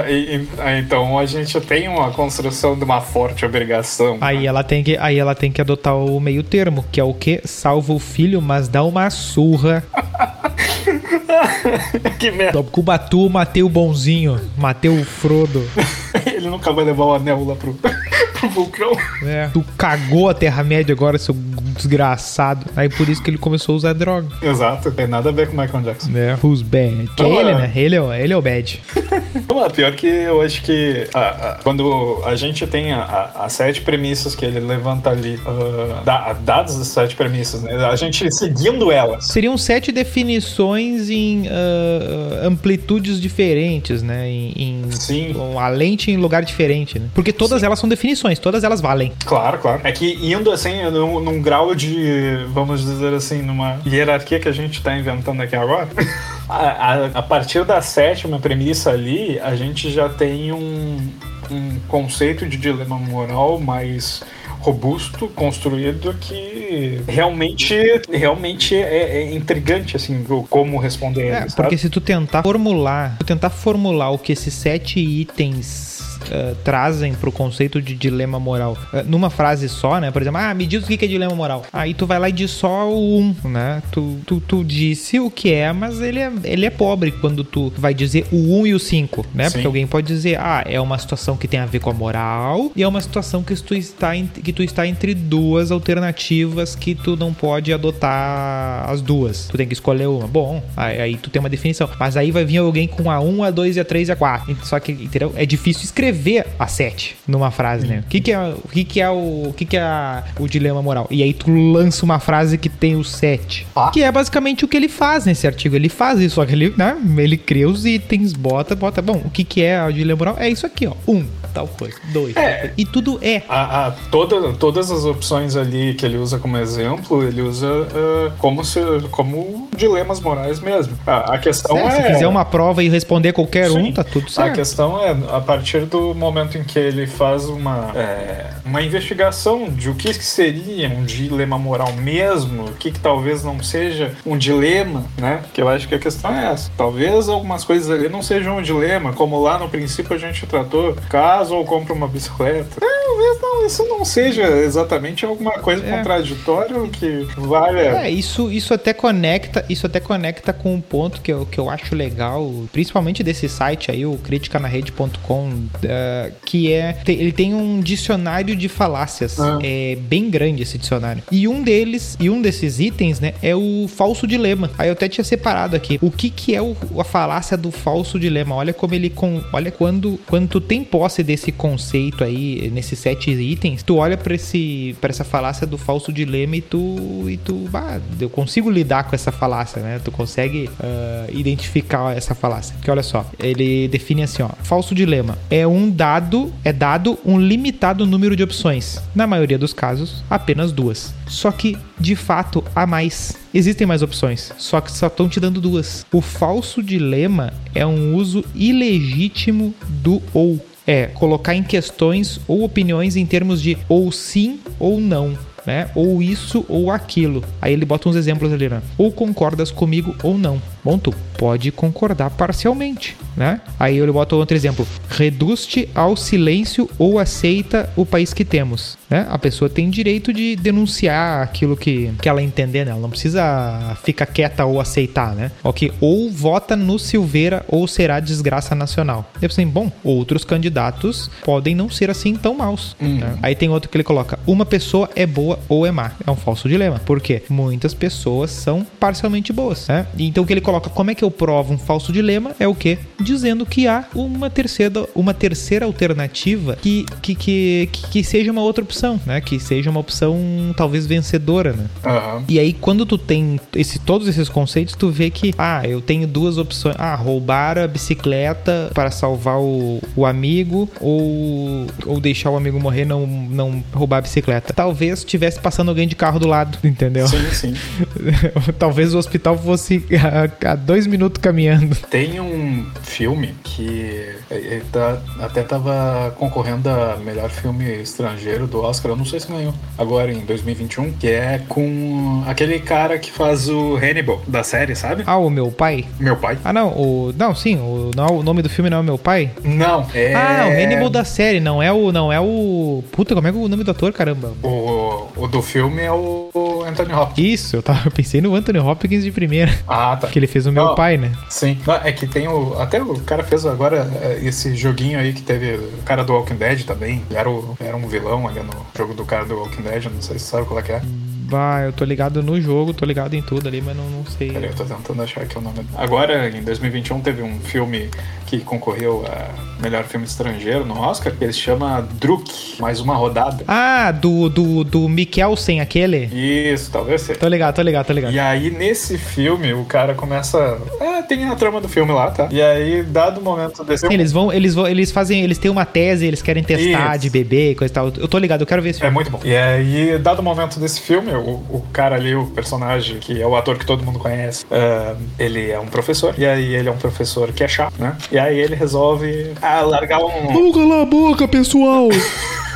E- então a gente tem uma construção de uma forte obrigação. Aí ela tem que, aí ela tem que adotar o meio termo, que é o que salva o filho, mas dá uma surra. que merda. Do Cubatu, matei o bonzinho, matei o Frodo. Ele nunca vai levar o anel lá pro, pro vulcão. É. Tu cagou a Terra-média agora, seu desgraçado. Aí por isso que ele começou a usar droga. Exato, tem nada a ver com o Michael Jackson. É. Who's bad? Que é ele, é. né? Ele é, o- ele é o bad. Não, pior que eu acho que ah, ah, quando a gente tem as sete premissas que ele levanta ali, ah, da- dadas as sete premissas, né? A gente seguindo elas. Seriam sete definições em ah, amplitudes diferentes, né? Em, em- Sim. a lente em lugar diferente, né? Porque todas elas são definições, todas elas valem. Claro, claro. É que indo assim, num, num grau de, vamos dizer assim, numa hierarquia que a gente tá inventando aqui agora, a, a- a partir da sétima premissa ali, a gente já tem um, um conceito de dilema moral mais robusto, construído, que realmente, realmente é, é intrigante, assim, como responder É, porque se tu tentar formular, tu tentar formular o que esses sete itens ah, trazem pro conceito de dilema moral ah, numa frase só, né? Por exemplo, ah, me diz o que é dilema moral. Aí tu vai lá e diz só o um, né? Tu, tu, tu disse o que é, mas ele é, ele é pobre quando tu vai dizer o um e o cinco, né? Sim. Porque alguém pode dizer, ah, é uma situação que tem a ver com a moral e é uma situação que tu está, que tu está entre duas alternativas que tu não pode adotar as duas. Tu tem que escolher uma. Bom, aí, aí tu tem uma definição. Mas aí vai vir alguém com a 1, a 2, a 3 e a 4. Só que, entendeu? É difícil escrever a 7 numa frase, né? O que que é o que que é o, o que que é a- o dilema moral? E aí tu lança uma frase que tem o 7. Ah. Que é basicamente o que ele faz nesse artigo. Ele faz isso, só que ele, né? Ele cria os itens, bota, bota. Bom, o que que é o dilema moral? É isso aqui, ó. Um, tal coisa. Dois. É. coisa. E tudo é. A, a- toda, todas as opções ali que ele usa como exemplo, ele usa ah, como, se, como dilemas morais mesmo. A, a questão É, é. se fizer uma prova e responder qualquer um, Sim. tá tudo A certo. questão é, a partir do momento em que ele faz uma, é, uma investigação de o que seria um dilema moral mesmo, o que, que talvez não seja um dilema, né? Que eu acho que a questão é essa. Talvez algumas coisas ali não sejam um dilema, como lá no princípio a gente tratou, caso ou compra uma bicicleta. Talvez não, isso não seja exatamente alguma coisa É. contraditória que valha. É, isso, isso até conecta, isso até conecta com um ponto que eu, que eu acho legal, principalmente desse site aí, o criticanarede.com, eh, que é, te- ele tem um dicionário de falácias, Ah. é bem grande esse dicionário. E um deles, e um desses itens, né, é o falso dilema. Aí eu até tinha separado aqui. O que que é o- a falácia do falso dilema? Olha como ele com, olha quando quando tu tem posse desse conceito aí, nesses sete itens, tu olha pra esse para essa falácia do falso dilema e tu e tu, bah, eu consigo lidar com essa falácia, né? Tu consegue ah, identificar essa falácia. Porque olha só, ele define assim, ó, falso dilema é um dado, é dado um limitado número de opções. Na maioria dos casos, apenas duas. Só que, de fato, há mais. Existem mais opções, só que só estão te dando duas. O falso dilema é um uso ilegítimo do ou. É colocar em questões ou opiniões em termos de ou sim ou não. Né? Ou isso ou aquilo. Aí ele bota uns exemplos ali, né? Ou concordas comigo ou não. Bom, tu pode concordar parcialmente, né? Aí ele bota outro exemplo. Reduz-te ao silêncio ou aceita o país que temos, né? A pessoa tem direito de denunciar aquilo que, que ela entender, né? Ela não precisa ficar quieta ou aceitar, né? Ok, ou vota no Silveira ou será desgraça nacional. Eu assim, bom, outros candidatos podem não ser assim tão maus. né? Aí tem outro que ele coloca: uma pessoa é boa ou é má. É um falso dilema. Por quê? Muitas pessoas são parcialmente boas, né? Então o que ele coloca, como é que eu provo um falso dilema? É o quê? Dizendo que há uma terceira, uma terceira alternativa que, que, que, que, que seja uma outra opção, né? Que seja uma opção talvez vencedora, né? Aham. E aí, quando tu tem esse, todos esses conceitos, tu vê que, ah, eu tenho duas opções. Ah, roubar a bicicleta para salvar o, o amigo ou, ou deixar o amigo morrer não não roubar a bicicleta. Talvez tivesse passando alguém de carro do lado, entendeu? Sim, sim. Talvez o hospital fosse a, a dois minutos caminhando. Tem um filme que ele tá- até tava concorrendo a melhor filme estrangeiro do Oscar, eu não sei se ganhou, agora em 2021, que é com aquele cara que faz o Hannibal da série, sabe? Ah, o meu pai? Meu pai. Ah, não, o. Não, sim, o, não, o nome do filme não é meu pai? Não, é. Ah, o Hannibal da série, não é o. Não é o. Puta, como é que é o nome do ator, caramba? O, o do filme é o Anthony Hopkins. Isso, eu, tava, eu pensei no Anthony Hopkins de primeira. Ah, tá. Que ele fez o meu Não. pai, né? Sim. Não, é que tem o. Até o cara fez agora é, esse joguinho aí que teve o cara do Walking Dead também. Ele era, o, era um vilão ali no jogo do cara do Walking Dead. Não sei se você sabe qual é que é. Bah, eu tô ligado no jogo, tô ligado em tudo ali, mas não, não sei. Peraí, eu tô tentando achar aqui o nome. Agora, em 2021, teve um filme que concorreu a melhor filme estrangeiro no Oscar, que ele se chama Druk, mais uma rodada. Ah, do, do, do Mikkelsen, aquele? Isso, talvez seja. Tô ligado, tô ligado, tô ligado. E aí, nesse filme, o cara começa. É, tem a trama do filme lá, tá? E aí, dado o momento desse eles vão, eles vão, eles fazem, eles têm uma tese, eles querem testar Isso. de bebê e coisa e tal. Eu tô ligado, eu quero ver esse É filme. muito bom. E aí, dado o momento desse filme, o, o cara ali, o personagem, que é o ator que todo mundo conhece, ah, ele é um professor. E aí, ele é um professor que é chato, né? E aí, ele resolve ah, largar um. Vamos calar a boca, pessoal!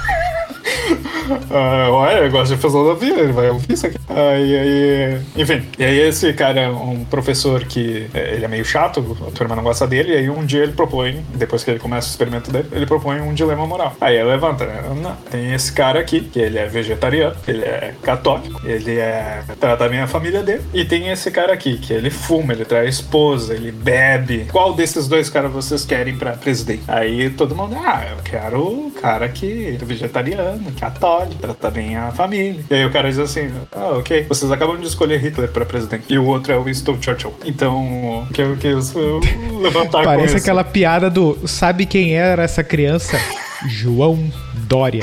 Ah, olha, eu gosto de filosofia, ele vai ouvir isso aqui. Aí, aí, enfim, e aí esse cara é um professor que é, ele é meio chato, a turma não gosta dele, e aí um dia ele propõe, depois que ele começa o experimento dele, ele propõe um dilema moral. Aí ele levanta, né? Não, tem esse cara aqui, que ele é vegetariano, ele é católico, ele é trata bem a família dele, e tem esse cara aqui, que ele fuma, ele traz esposa, ele bebe. Qual desses dois caras vocês querem pra presidente? Aí todo mundo, ah, eu quero o cara que é vegetariano, católico, trata bem a família. E aí o cara diz assim, ah, ok, vocês acabam de escolher Hitler pra presidente. E o outro é o Winston Churchill. Então, o que eu levantar Parece aquela piada do sabe quem era essa criança? João Dória.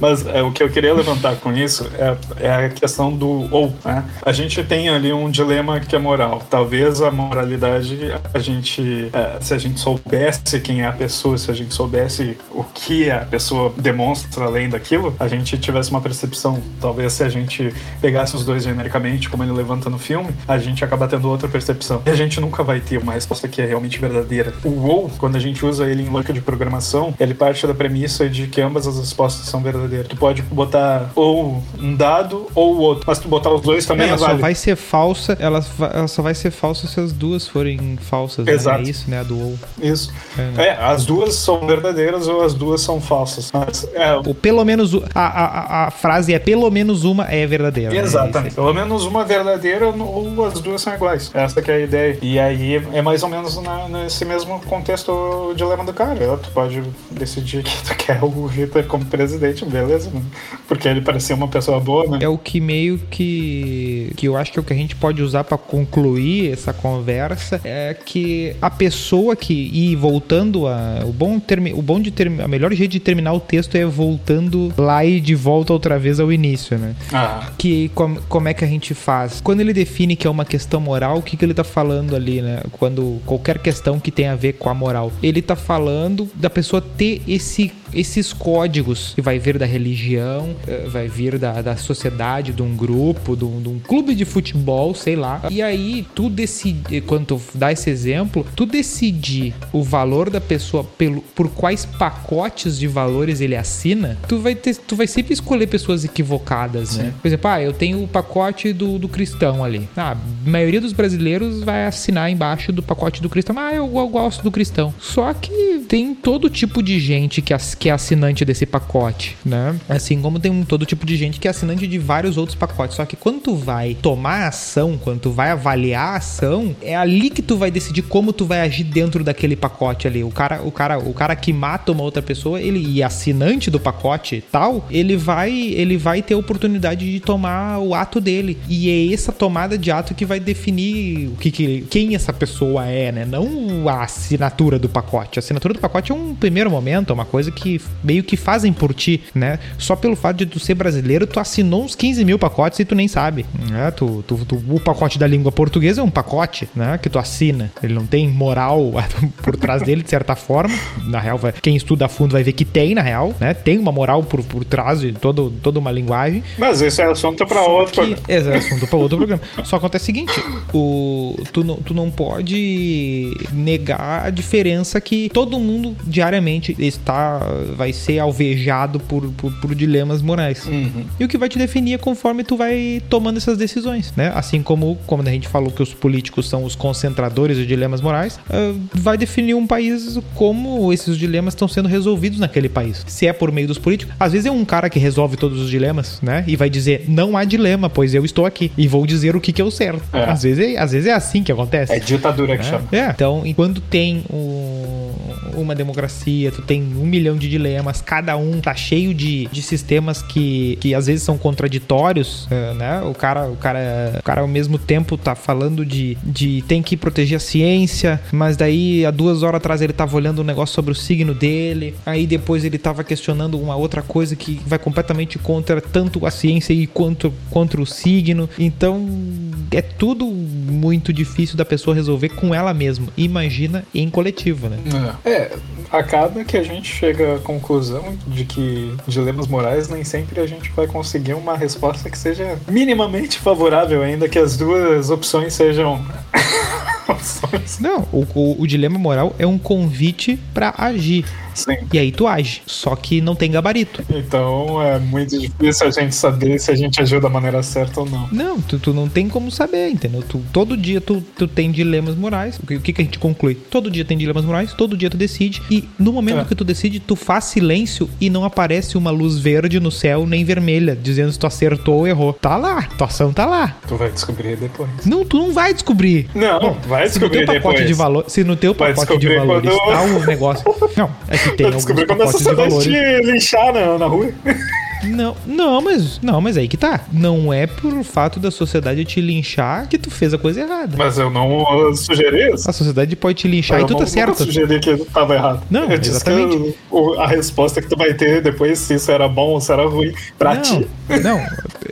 Mas é, o que eu queria levantar com isso é, é a questão do ou, né? A gente tem ali um dilema que é moral. Talvez a moralidade, a gente, é, se a gente soubesse quem é a pessoa, se a gente soubesse o que a pessoa demonstra além daquilo, a gente tivesse uma percepção. Talvez se a gente pegasse os dois genericamente, como ele levanta no filme, a gente acaba tendo outra percepção. E a gente nunca vai ter uma resposta que é realmente verdadeira. O ou, quando a gente usa ele em lógica de programação, ele parte da premissa de que ambas as respostas são verdadeiras. Tu pode botar ou um dado ou o outro, mas tu botar os dois também Ela é só válido. vai ser falsa, ela, ela só vai ser falsa se as duas forem falsas, né? Exato. É isso, né? A do ou. Isso. É, né? É, as duas são verdadeiras ou as duas são falsas. Mas, é, Ou pelo menos a, a, a- frase é pelo menos uma é verdadeira. né? Exatamente. Pelo menos uma verdadeira ou as duas são iguais. Essa que é a ideia. E aí é mais ou menos na- nesse mesmo contexto o dilema do cara. Tu pode decidir que tu quer o Hitler como presidente, beleza, né? Porque ele parecia uma pessoa boa, né? É o que meio que que eu acho que é o que a gente pode usar pra concluir essa conversa é que a pessoa que e voltando a o bom termi, o bom de termi, a melhor jeito de terminar o texto é voltando lá e de volta outra vez ao início, né? Ah, que com- como é que a gente faz? Quando ele define que é uma questão moral, o que, que ele tá falando ali, né? Quando qualquer questão que tenha a ver com a moral, ele tá falando da pessoa ter esse sí esses códigos que vai vir da religião, eh, vai vir da, da sociedade, de um grupo, de um, de um clube de futebol, sei lá. E aí, tu decide, quando tu dá esse exemplo, tu decidir o valor da pessoa pelo, por quais pacotes de valores ele assina, tu vai, ter, tu vai sempre escolher pessoas equivocadas, né? Por exemplo, ah, eu tenho o pacote do, do cristão ali. Ah, a maioria dos brasileiros vai assinar embaixo do pacote do cristão. Ah, eu, eu gosto do cristão. Só que tem todo tipo de gente que, que é assinante desse pacote, né? Assim como tem um, todo tipo de gente que é assinante de vários outros pacotes. Só que quando tu vai tomar ação, quando tu vai avaliar a ação, é ali que tu vai decidir como tu vai agir dentro daquele pacote ali. O cara, o cara, o cara que mata uma outra pessoa, ele e assinante do pacote tal, ele vai, ele vai ter a oportunidade de tomar o ato dele. E é essa tomada de ato que vai definir o que, que quem essa pessoa é, né? Não a assinatura do pacote. A assinatura do pacote é um primeiro momento, é uma coisa que meio que fazem por ti, né? Só pelo fato de tu ser brasileiro, tu assinou uns 15 mil pacotes e tu nem sabe. Né? Tu, tu- tu- o pacote da língua portuguesa é um pacote, né? Que tu assina. Ele não tem moral por trás dele, de certa forma. Na real, vai- quem estuda a fundo vai ver que tem, na real, né? Tem uma moral por, por trás de todo, toda uma linguagem. mas esse é assunto pra outro. Que, esse é assunto para outro programa. Só acontece o seguinte: o, tu, não, tu não pode negar a diferença que todo mundo diariamente está vai ser alvejado por, por, por dilemas morais. Uhum. E o que vai te definir é conforme tu vai tomando essas decisões, né? Assim como, como a gente falou que os políticos são os concentradores de dilemas morais, ah, vai definir um país como esses dilemas estão sendo resolvidos naquele país. Se é por meio dos políticos, às vezes é um cara que resolve todos os dilemas, né? E vai dizer, não há dilema, pois eu estou aqui. E vou dizer o que, que é o certo. É. Às, vezes é, às vezes é assim que acontece. É ditadura que chama. É, então, enquanto tem um- uma democracia, tu tem um milhão de dilemas, cada um tá cheio de, de sistemas que, que às vezes são contraditórios, é, né? O cara, o cara, o cara ao mesmo tempo tá falando de, de tem que proteger a ciência, mas daí há duas horas atrás ele tava olhando um negócio sobre o signo dele, aí depois ele tava questionando uma outra coisa que vai completamente contra tanto a ciência e quanto contra o signo. Então é tudo muito difícil da pessoa resolver com ela mesma. Imagina em coletivo, né? É, acaba que a gente chega conclusão de que dilemas morais nem sempre a gente vai conseguir uma resposta que seja minimamente favorável, ainda que as duas opções sejam. opções. Não, o, o- o dilema moral é um convite pra agir. Sim. E aí tu age. Só que não tem gabarito. Então é muito difícil a gente saber se a gente agiu da maneira certa ou não. Não, tu, tu não tem como saber, entendeu? Tu, todo dia tu, tu tem dilemas morais. O que, o que que a gente conclui? Todo dia tem dilemas morais, todo dia tu decide. E no momento É. que tu decide, tu faz silêncio e não aparece uma luz verde no céu nem vermelha, dizendo se tu acertou ou errou. Tá lá, tua ação tá lá. Tu vai descobrir depois. Não, tu não vai descobrir. Não, vai Se no descobrir teu pacote depois. de valor, se no teu Vai pacote de descobrir valores quando- tá o negócio. Não, é que tem alguns quando pacotes de valores. te linchar na, na rua. Não, não, mas não, mas aí que tá. Não é por fato da sociedade te linchar que tu fez a coisa errada. Mas eu não sugeri isso. A sociedade pode te linchar eu e tu não, tá certo. sugeri que eu tava errado. Não, eu exatamente. a resposta que tu vai ter depois, se isso era bom ou se era ruim pra ti. Não, não,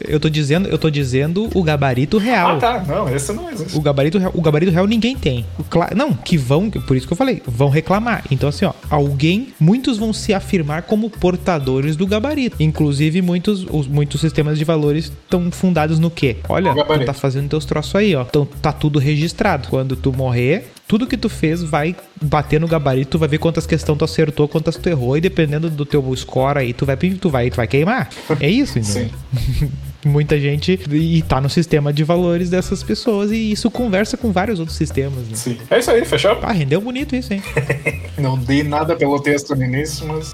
eu tô dizendo, eu tô dizendo o gabarito real. Ah, tá. Não, esse não existe. O gabarito real, o gabarito real ninguém tem. Cla- não, que vão, por isso que eu falei, vão reclamar. Então assim, ó, alguém, muitos vão se afirmar como portadores do gabarito. Inclusive muitos, os, muitos sistemas de valores estão fundados no quê? Olha, tu tá fazendo teus troços aí, ó. Então tá tudo registrado. Quando tu morrer, tudo que tu fez vai bater no gabarito, tu vai ver quantas questões tu acertou, quantas tu errou e dependendo do teu score aí, tu vai tu vai, tu vai queimar. É isso, entendeu? Sim. Muita gente e tá no sistema de valores dessas pessoas e isso conversa com vários outros sistemas. Né? Sim. É isso aí, fechou? Ah, rendeu bonito isso, hein? Não dei nada pelo texto no início, mas